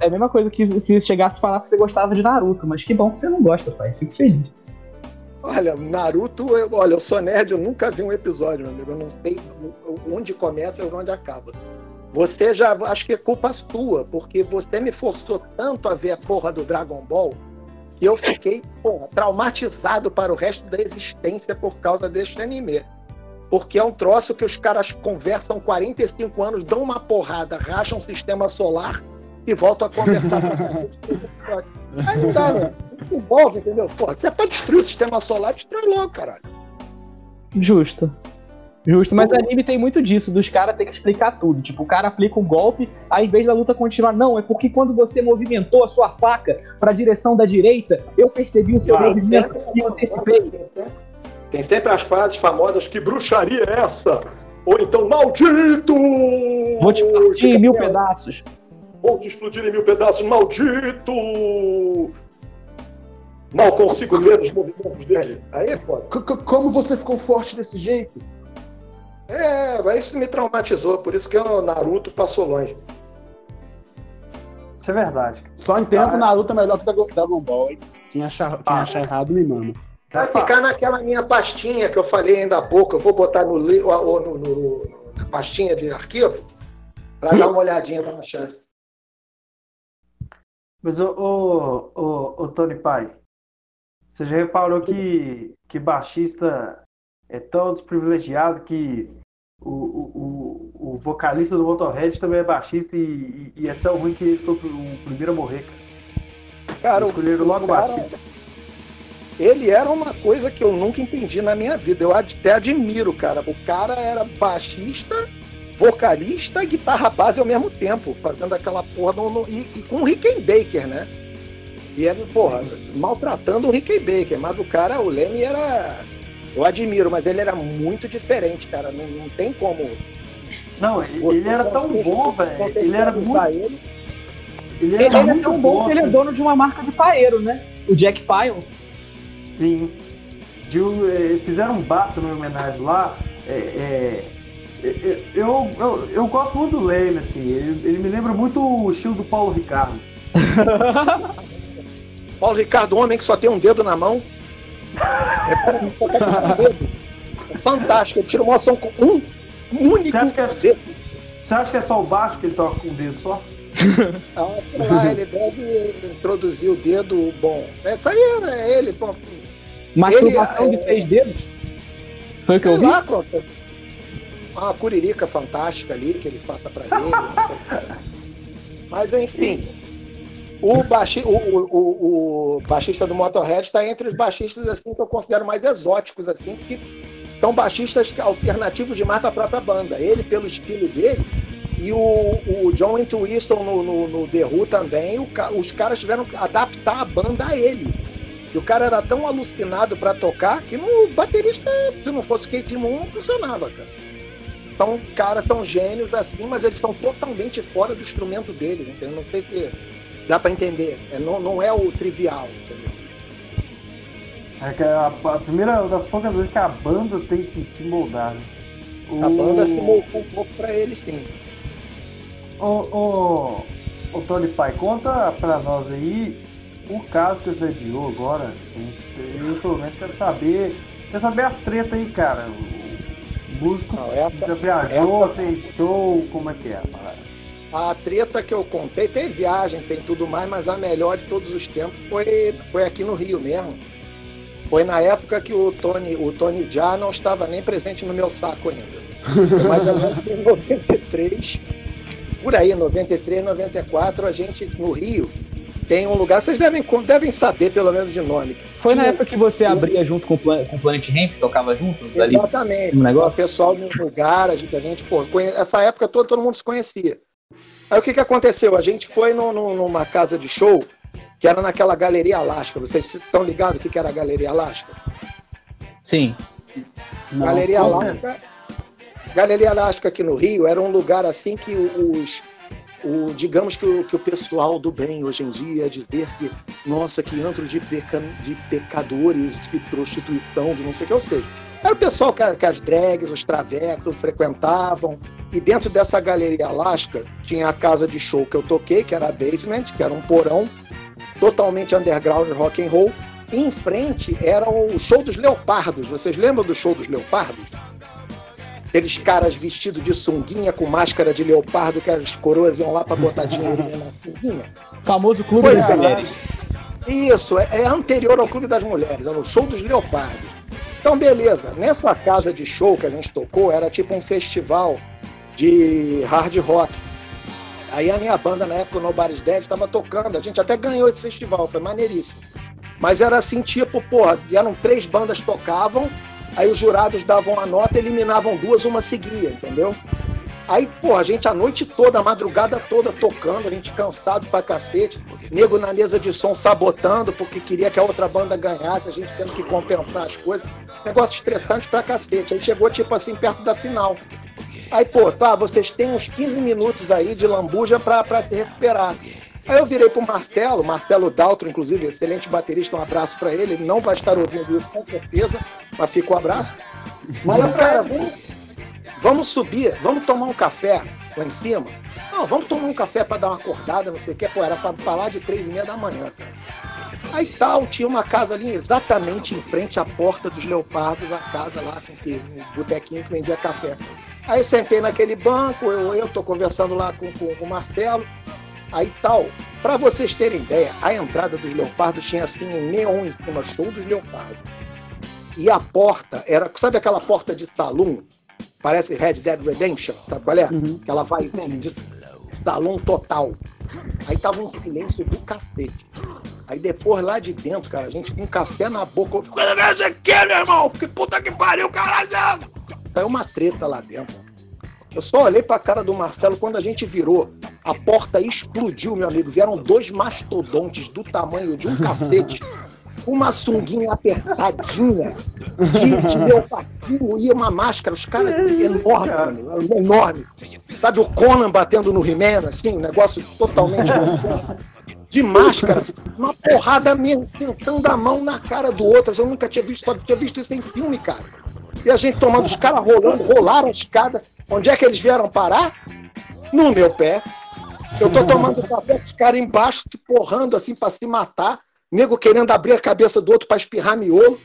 é a mesma coisa que se chegasse e falasse que você gostava de Naruto, mas que bom que você não gosta, pai. Fico feliz. Olha, Naruto, eu, olha, eu sou nerd, eu nunca vi um episódio, meu amigo. Eu não sei onde começa e onde acaba. Você já, acho que é culpa sua, porque você me forçou tanto a ver a porra do Dragon Ball que eu fiquei, porra, traumatizado para o resto da existência por causa deste anime. Porque é um troço que os caras conversam 45 anos, dão uma porrada, racham o sistema solar e voltam a conversar. Aí não dá, né? Não envolve, entendeu? Porra, se é pra destruir o sistema solar, destrói logo, caralho. Justo. Justo, mas anime tem muito disso, dos caras ter que explicar tudo. Tipo, o cara aplica um golpe, aí em vez da luta continuar, não, é porque quando você movimentou a sua faca pra direção da direita, eu percebi o seu Ah, movimento sempre- e antecipei. Tem sempre, as frases famosas, que bruxaria é essa? Ou então, maldito! Vou te partir em mil pedaços. Vou te explodir em mil pedaços, maldito! Mal consigo ver os movimentos dele. Aí é foda. C- Como você ficou forte desse jeito? É, mas isso me traumatizou, por isso que o Naruto passou longe. Isso é verdade. Só entendo Ah, que. Naruto é melhor que Dragon Dragon Ball, hein? Quem achar, quem Ah. achar errado me mama. Vai ficar naquela minha pastinha que eu falei ainda há pouco. Eu vou botar no, no- no- na pastinha de arquivo para dar uma olhadinha, dar uma chance. Mas, ô, ô, Tony Pai, você já reparou que, que baixista é tão desprivilegiado que o, o, o, o vocalista do Motorhead também é baixista e, e- e é tão ruim que ele foi o primeiro a morrer, cara. Cara, o- Escolheram logo o baixista. Ele era uma coisa que eu nunca entendi na minha vida. Eu até admiro, cara. O cara era baixista, vocalista, guitarra base ao mesmo tempo, fazendo aquela porra no, no- e, e com o Rickenbacker, né? E era, porra, maltratando o Rickenbacker, mas o cara, o Lenny era. Eu admiro, mas ele era muito diferente, cara. Não, não tem como. Não, ele, era tão bom, velho. Ele era muito, ele. ele Ele, era é tão bom que ele é dono de uma marca de paeiro, né? O Jack Pyle. Sim. De, eh, fizeram um também em homenagem lá. É, é, é, eu, eu, eu gosto muito do Leme, assim. Ele, ele me lembra muito o estilo do Paulo Ricardo. Paulo Ricardo, homem que só tem um dedo na mão. É. É fantástico. Ele tira uma ação com um único Você acha que é- dedo. Você acha que é só o baixo que ele toca com o dedo só? Ah, sei lá, ele deve introduzir o dedo bom. Isso aí é ele, pô. Masturbação Ele, de é- três dedos. Foi o que eu vi? lá, pô. Uma curirica fantástica ali que ele faça pra ele. Mas enfim. O, baixi, o, o, o, baixista do Motorhead está entre os baixistas assim que eu considero mais exóticos, assim, que são baixistas alternativos demais para a própria banda. Ele, pelo estilo dele, e o, o John Entwistle no, no, no The Who também, o os caras tiveram que adaptar a banda a ele. E o cara era tão alucinado para tocar que no baterista, se não fosse o Keith Moon, não funcionava, cara. São caras, são gênios assim, mas eles são totalmente fora do instrumento deles, entendeu? Não sei se dá para entender. É, não, não é o trivial, entendeu? É que a, a primeira das poucas vezes que a banda tem que se moldar. Né? A O- banda se moldou um pouco para eles, sim. Ô, ô, ô, Tony Pai, conta pra nós aí o caso que você adiou agora. Eu, pelo menos, quero saber. Quero saber as tretas aí, cara. O músico Não, essa- já viajou, essa- tem show, como é que é? a parada? A treta que eu contei, tem viagem, tem tudo mais, mas a melhor de todos os tempos foi, foi aqui no Rio mesmo. Foi na época que o Tony, o Tony Já não estava nem presente no meu saco ainda. Foi mais ou menos em 93, por aí, 93, 94, a gente no Rio tem um lugar, vocês devem, devem saber pelo menos de nome. Foi na Tinha- época que você abria junto com o Plan- com o Planet Ramp, tocava junto? Ali, Exatamente. O negócio? pessoal no lugar, a gente, a gente pô, conhe- essa época toda todo mundo se conhecia. Aí o que, que aconteceu? A gente foi no- no- numa casa de show que era naquela Galeria Alasca. Vocês estão ligados o que, que era a Galeria Alasca? Sim. Não, Galeria Alasca. Galeria Alasca aqui no Rio era um lugar assim que os. O, digamos que o, que o pessoal do bem hoje em dia dizer que, nossa, que antro de, peca, de pecadores, de prostituição, de não sei o que, ou seja, era o pessoal que, que as drags, os travecos frequentavam, E dentro dessa galeria Alaska tinha a casa de show que eu toquei, que era a Basement, que era um porão totalmente underground rock and roll. Em frente era o show dos leopardos. Vocês lembram do show dos leopardos? Aqueles caras vestidos de sunguinha com máscara de leopardo que as coroas iam lá para botar dinheiro na sunguinha. Famoso clube das mulheres. Isso, é, é anterior ao Clube das Mulheres, era o show dos leopardos. Então, beleza. Nessa casa de show que a gente tocou, era tipo um festival de hard rock. Aí a minha banda, na época, o Nobody's Dead, estava tocando. A gente até ganhou esse festival, foi maneiríssimo. Mas era assim, tipo, porra, eram três bandas tocavam, aí os jurados davam a nota, eliminavam duas, uma seguia, entendeu? Aí, pô, a gente a noite toda, a madrugada toda tocando, a gente cansado pra cacete, nego na mesa de som sabotando porque queria que a outra banda ganhasse, a gente tendo que compensar as coisas. Negócio estressante pra cacete. Aí chegou, tipo assim, perto da final. Aí, pô, tá, vocês têm uns 15 minutos aí de lambuja pra, pra se recuperar. Aí eu virei pro Marcelo, Marcelo Daltro, inclusive, excelente baterista, um abraço para ele. Ele não vai estar ouvindo isso com certeza, mas fica o um abraço. Mas, cara, vamos, vamos subir, vamos tomar um café lá em cima. Não, vamos tomar um café para dar uma acordada, não sei o que. Pô, era para falar de três e meia da manhã, cara. Aí tal, tinha uma casa ali exatamente em frente à porta dos leopardos, a casa lá com que, um botequinho que vendia café. Aí sentei naquele banco, eu, eu tô conversando lá com, com, com o Marcelo. Aí tal, para vocês terem ideia, a entrada dos leopardos tinha assim em neon em cima, show dos leopardos. E a porta era, sabe aquela porta de salão? Parece Red Dead Redemption, sabe qual é? Uhum. Que ela vai assim, de salão total. Aí tava um silêncio do cacete. Aí depois lá de dentro, cara, a gente com um café na boca, eu fico, aqui, meu irmão, que puta que pariu, caralho! Caiu uma treta lá dentro. Eu só olhei pra cara do Marcelo quando a gente virou. A porta explodiu, meu amigo. Vieram dois mastodontes do tamanho de um cacete. Uma sunguinha apertadinha de, de leopardinho e uma máscara. Os caras enormes, enorme. Sabe o Conan batendo no He-Man, assim? Um negócio totalmente nonsense. De máscara, uma porrada mesmo, sentando a mão na cara do outro. Eu nunca tinha visto, só tinha visto isso em filme, cara. E a gente tomando os caras rolando, rolaram a escada. Onde é que eles vieram parar? No meu pé. Eu tô tomando café com os caras embaixo, se porrando assim para se matar. Nego querendo abrir a cabeça do outro para espirrar miolo.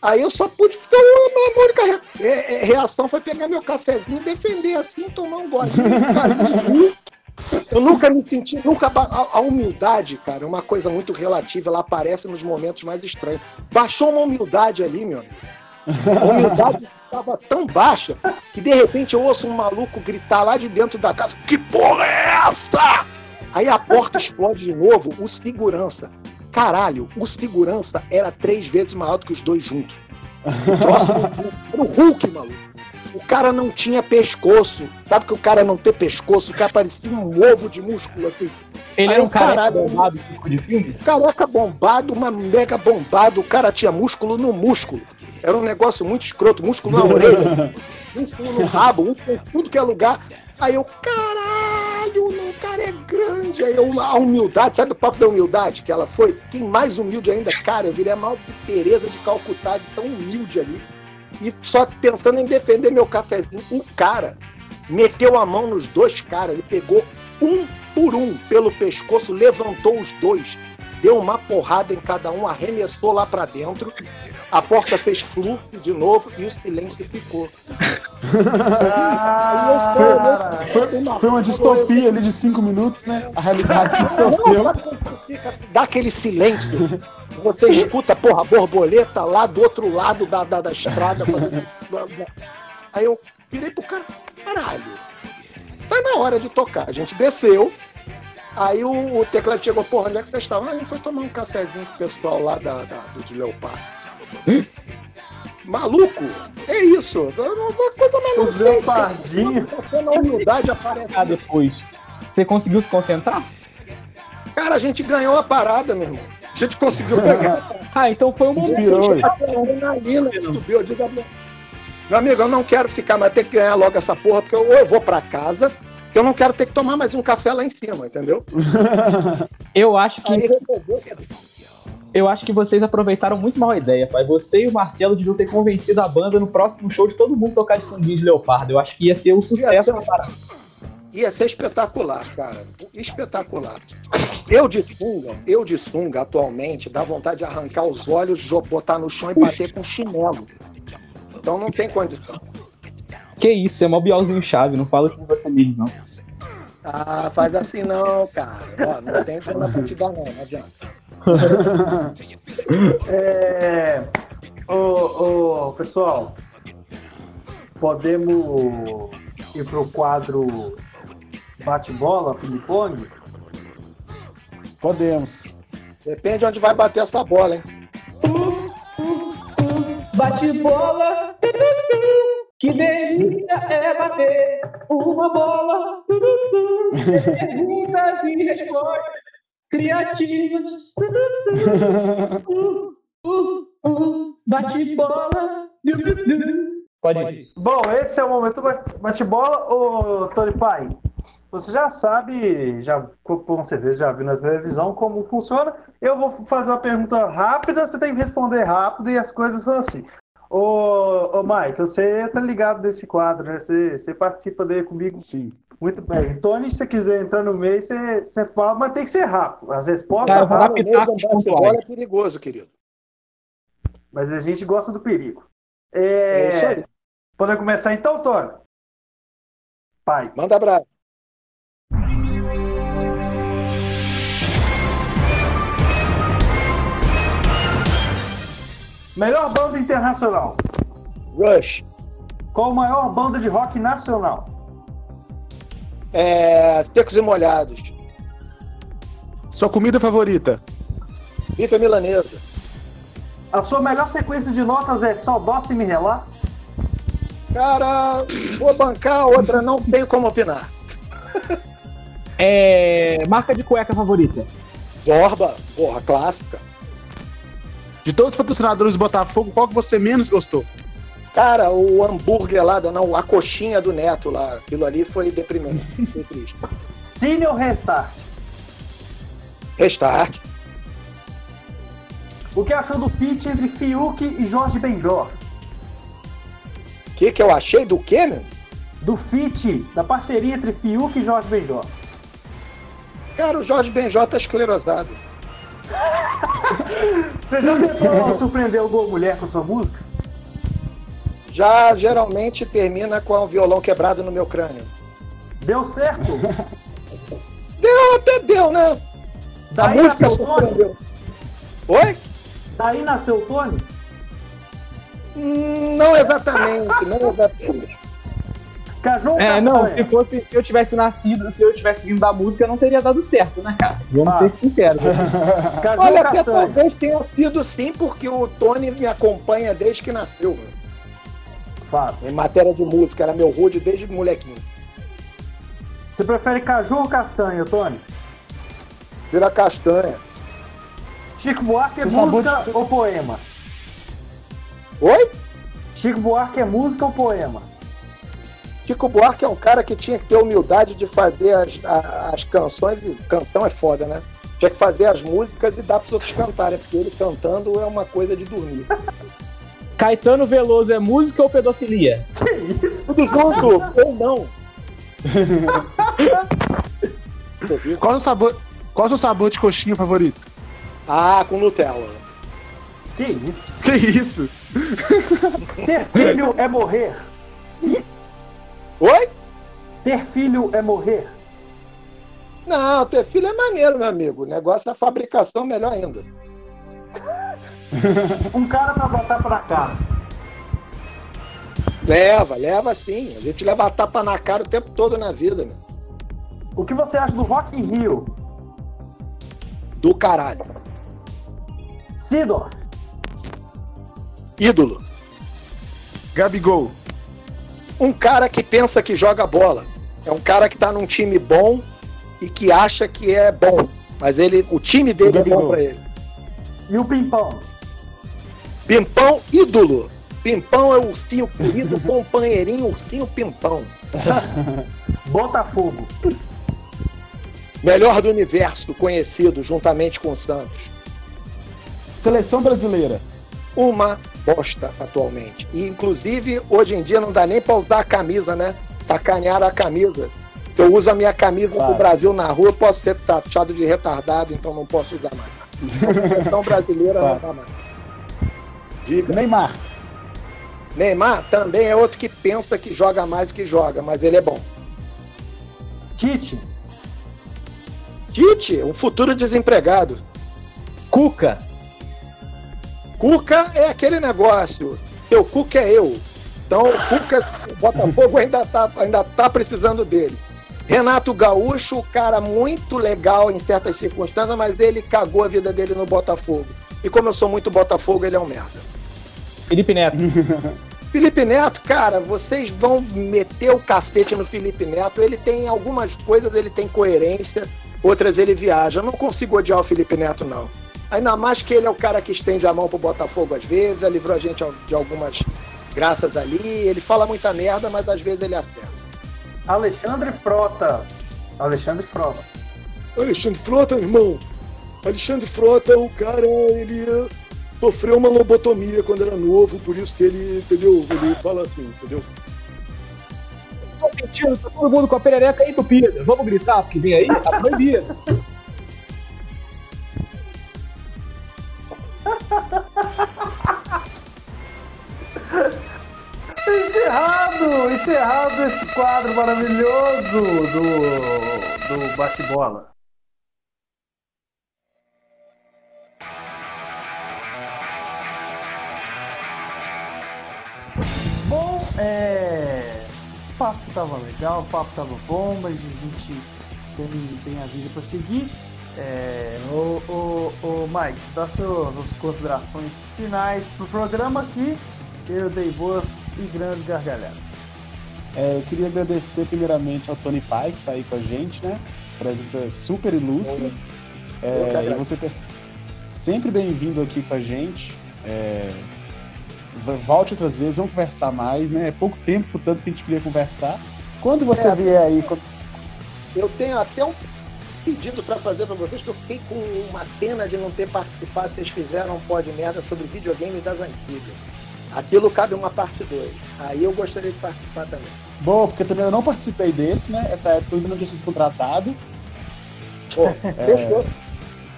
Aí eu só pude ficar. A única reação foi pegar meu cafezinho defender assim, tomar um golinho. eu nunca me senti, nunca. A, a, humildade, cara, é uma coisa muito relativa, ela aparece nos momentos mais estranhos. Baixou uma humildade ali, meu amigo. A humildade estava tão baixa que de repente eu ouço um maluco gritar lá de dentro da casa: Que porra é essa? Aí a porta explode de novo, o segurança. Caralho, o segurança era três vezes maior do que os dois juntos. O próximo era o Hulk, maluco. O cara não tinha pescoço. Sabe que o cara não ter pescoço? O cara parecia um ovo de músculo, assim. Ele Aí era um careca bombado, tipo de filme? Careca bombado, uma mega bombado. O cara tinha músculo no músculo. Era um negócio muito escroto, músculo na orelha, músculo no rabo, músculo em tudo que é lugar. Aí eu, caralho, o cara é grande. Aí eu, a humildade, sabe o papo da humildade que ela foi? Quem mais humilde ainda, cara, eu virei a maior Tereza de Calcutá, de tão humilde ali. E só pensando em defender meu cafezinho. O cara meteu a mão nos dois caras, ele pegou um por um pelo pescoço, levantou os dois, deu uma porrada em cada um, arremessou lá para dentro a porta fez fluxo de novo e o silêncio ficou. Ah, foi, uma, foi uma distopia ali de cinco minutos, né? A realidade se distorceu. Dá aquele silêncio. Você escuta, porra, a borboleta lá do outro lado da, da, da estrada. Fazendo... Aí eu virei pro cara, caralho. Tá na hora de tocar. A gente desceu. Aí o, o teclado chegou, porra, onde é que vocês estavam? Ah, a gente foi tomar um cafezinho com o pessoal lá da, da do de Leopardo. Maluco, é isso. Uma coisa mais. Na humildade aparece. Ah, depois. Você conseguiu se concentrar? Cara, a gente ganhou a parada, meu irmão. A gente conseguiu ganhar. ah, então foi um Inspirou. Meu amigo, eu não quero ficar, mas ter que ganhar logo essa porra, porque ou eu vou pra casa, eu não quero ter que tomar mais um café lá em cima, entendeu? eu acho que. Aí, Eu acho que vocês aproveitaram muito mal a ideia, pai. Você e o Marcelo deviam ter convencido a banda no próximo show de todo mundo tocar de sunguinho de leopardo. Eu acho que ia ser um sucesso. Ia ser, ia ser espetacular, cara. Espetacular. Eu de sunga, eu de sunga, atualmente, dá vontade de arrancar os olhos, botar no chão e bater com chinelo. Então não tem condição. Que isso, é mó biolzinho chave, não fala assim com você mesmo, não. Ah, faz assim não, cara. Ó, não tem como te dar, não, não adianta. É, ô, ô, pessoal, podemos ir pro quadro bate-bola, ping-pong? Podemos. Depende onde vai bater essa bola, hein? Bate-bola, que delícia é bater uma bola. Perguntas e respostas criativas. Uh, uh, uh, bate bola. Pode ir. Bom, esse é o momento bate-bola, ô Tony Pai. Você já sabe, já com certeza já viu na televisão como funciona. Eu vou fazer uma pergunta rápida, você tem que responder rápido e as coisas são assim. Ô, ô Mike, você tá ligado nesse quadro, né? Você, você participa dele comigo? Sim. Muito bem. Tony, se você quiser entrar no meio, você, você fala, mas tem que ser rápido. As respostas Cara, rápidas. Bate-bola é perigoso, querido. Mas a gente gosta do perigo. É, é isso aí. Podemos começar então, Tony? Pai. Manda abraço. Melhor banda internacional. Rush. Qual a maior banda de rock nacional? É, secos e molhados. Sua comida favorita? Bife milanesa. A sua melhor sequência de notas é só dó se me relar? Cara, vou bancar, a outra não tenho como opinar. É. Marca de cueca favorita? Zorba, porra, clássica. De todos os patrocinadores do Botafogo, qual que você menos gostou? Cara, o hambúrguer lá, não, a coxinha do Neto lá, aquilo ali foi deprimente. Foi triste. Cine ou Restart? Restart. O que achou do pitch entre Fiuk e Jorge Benjor? O que, que eu achei do quê, meu? Do feat, da parceria entre Fiuk e Jorge Benjor. Cara, o Jorge Benjó tá esclerosado. Você já tentou surpreender alguma mulher com sua música? Já geralmente termina com o violão quebrado no meu crânio. Deu certo? Deu, até deu, né? Daí a música nasceu o Tony? surpreendeu. Oi? Daí nasceu o Tony? Hum, Não exatamente, não exatamente. Cajou ou É, não, castanha? se fosse, se eu tivesse nascido, se eu tivesse vindo da música, não teria dado certo, né, cara? Vamos Ah. ser sinceros. Olha, até talvez tenha sido sim, porque o Tony me acompanha desde que nasceu. meu. Fato. Em matéria de música, era meu rude desde molequinho. Você prefere caju ou castanha, Tony? Vira castanha. Chico Buarque é Você música onde- ou poema? Oi? Chico Buarque é música ou poema? Chico Buarque é um cara que tinha que ter humildade de fazer as, a- as canções, e canção é foda, né? Tinha que fazer as músicas e dar pros outros cantarem, porque ele cantando é uma coisa de dormir. Caetano Veloso é música ou pedofilia? Tudo junto, ou não. Qual o sabor, qual o seu sabor de coxinha favorito? Ah, com Nutella. Que isso? Que isso? Ter filho é morrer. Oi? Ter filho é morrer. Não, ter filho é maneiro, meu amigo. O negócio é a fabricação melhor ainda. Um cara pra botar pra cá. Leva, leva sim. A gente leva a tapa na cara o tempo todo na vida, meu. O que você acha do Rock in Rio? Do caralho. Sidor. Ídolo. Gabigol. Um cara que pensa que joga bola. É um cara que tá num time bom e que acha que é bom. Mas ele, o time dele é bom pra ele. E o Pimpão. Pimpão, ídolo. Pimpão é o ursinho querido, companheirinho, ursinho Pimpão. Botafogo. Melhor do universo conhecido juntamente com o Santos. Seleção brasileira. Uma bosta atualmente. E inclusive, hoje em dia não dá nem pra usar a camisa, né? Sacanearam a camisa. Se eu uso a minha camisa Claro. do Brasil na rua, eu posso ser taxado de retardado, então não posso usar mais. A seleção brasileira não dá mais. Diga. Neymar. Neymar também é outro que pensa que joga mais do que joga, mas ele é bom. Tite. Tite, um futuro desempregado. Cuca. Cuca é aquele negócio. Seu Cuca é eu. Então o Cuca, o Botafogo ainda tá, ainda tá precisando dele. Renato Gaúcho, cara muito legal em certas circunstâncias, mas ele cagou a vida dele no Botafogo. E como eu sou muito Botafogo, ele é um merda. Felipe Neto. Felipe Neto, cara, vocês vão meter o cacete no Felipe Neto. Ele tem algumas coisas, ele tem coerência, outras ele viaja. Eu não consigo odiar o Felipe Neto, não. Ainda mais que ele é o cara que estende a mão pro Botafogo às vezes, já livrou a gente de algumas graças ali. Ele fala muita merda, mas às vezes ele acerta. Alexandre Frota. Alexandre Frota. Alexandre Frota, irmão. Alexandre Frota, o cara, ele eh, sofreu uma lobotomia quando era novo, por isso que ele, entendeu? Ele fala assim, entendeu? Tô mentindo, tá todo mundo com a perereca entupida. Vamos gritar, porque vem aí, tá proibido. Encerrado! Encerrado esse quadro maravilhoso do, do bate-bola. É. O papo tava legal, o papo tava bom, mas a gente tem, tem a vida pra seguir. É, o, o, o Mike, dá suas, suas considerações finais pro programa aqui. Eu dei boas e grandes gargalhadas. É, eu queria agradecer primeiramente ao Tony Pai, que está aí com a gente, né? Presença super ilustre. É, e você ter sempre bem-vindo aqui com a gente. É, volte outras vezes, vamos conversar mais, né? É pouco tempo, portanto, que a gente queria conversar. Quando você É. vier aí, Eu tenho até um pedido para fazer para vocês, que eu fiquei com uma pena de não ter participado. Vocês fizeram um pó de merda sobre videogame das antigas. Aquilo cabe uma parte 2. Aí eu gostaria de participar também. Bom, porque também eu não participei desse, né? Essa época eu ainda não tinha sido contratado. Pô, fechou.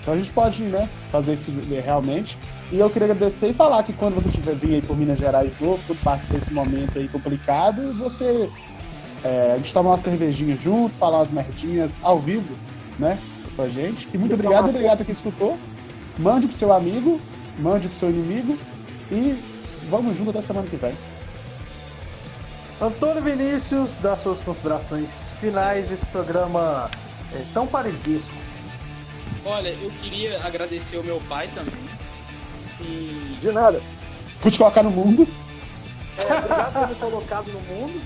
Então a gente pode, né, fazer isso realmente. E eu queria agradecer e falar que quando você tiver vir aí por Minas Gerais de novo, passar esse momento aí complicado, você. é, a gente tomar uma cervejinha junto, falar umas merdinhas ao vivo, né? Com a gente. E muito obrigado, obrigado a quem escutou. Mande pro seu amigo, mande pro seu inimigo e vamos junto até semana que vem. Antônio Vinícius, dá suas considerações finais desse programa é, tão parentesco. Olha, eu queria agradecer ao meu pai também. E De nada. Por te colocar no mundo. é, obrigado por me colocado no mundo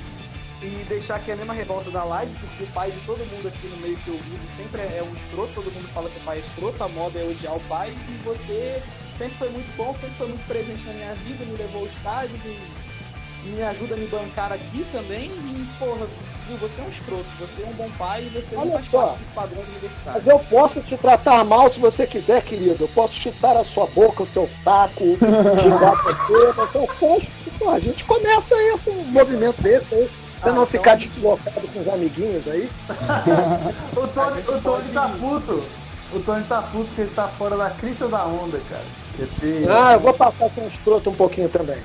e deixar aqui a mesma revolta da live, porque o pai de todo mundo aqui no meio que eu vivo sempre é um escroto, todo mundo fala que o pai é escroto, a moda é odiar o pai, e você sempre foi muito bom, sempre foi muito presente na minha vida, me levou ao estádio, me, me ajuda a me bancar aqui também, e porra, viu, você é um escroto, você é um bom pai e você não Olha faz só. parte dos padrões universitários. Mas eu posso te tratar mal se você quiser, querido. Eu posso chutar a sua boca, os seus tacos, xingar você. Mas eu só acho que, pô, a gente começa esse um movimento desse aí. Você Ah, não então- ficar deslocado com os amiguinhos aí. O Tony, o Tony pode- tá puto. O Tony tá puto porque ele tá fora da crista da onda, cara. Porque- Ah, eu vou passar a ser um escroto um pouquinho também.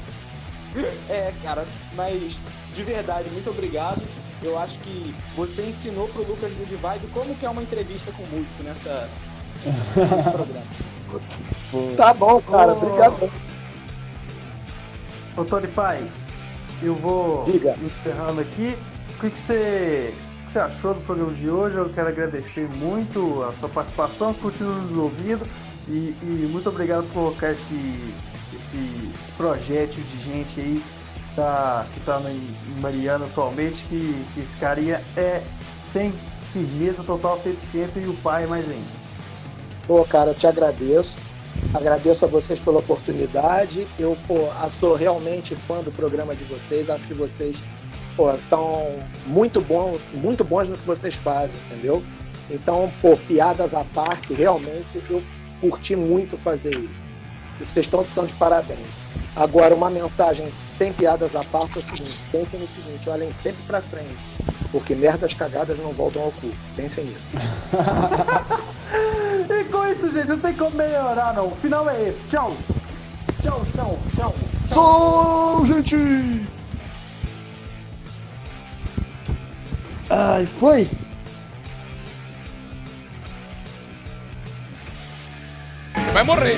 É, cara, mas de verdade, muito obrigado. Eu acho que você ensinou pro Lucas Good Vibe como que é uma entrevista com músico nessa, nesse programa. Tá bom, cara. Ô. Obrigado. Ô Tony Pai, eu vou Diga. encerrando aqui. O que, que você, o que você achou do programa de hoje? Eu quero agradecer muito a sua participação, continue nos ouvindo e, e muito obrigado por colocar esse, esse, esse projeto de gente aí tá, que tá em Mariana atualmente, que, que esse carinha é sem firmeza total 100% e o pai mais ainda. Pô, cara, eu te agradeço. Agradeço a vocês pela oportunidade. Eu, pô, sou realmente fã do programa de vocês. Acho que vocês, pô, muito bons, muito bons no que vocês fazem, entendeu? Então, pô, piadas à parte, realmente eu curti muito fazer isso. E vocês estão, estão de parabéns. Agora, uma mensagem sem piadas à parte é o seguinte: pensem no seguinte, olhem sempre pra frente. Porque merdas cagadas não voltam ao cu. Pensem nisso. e com isso, gente, não tem como melhorar, não. O final é esse. Tchau. Tchau, tchau, tchau. Tchau, gente! Ai, foi? Você vai morrer.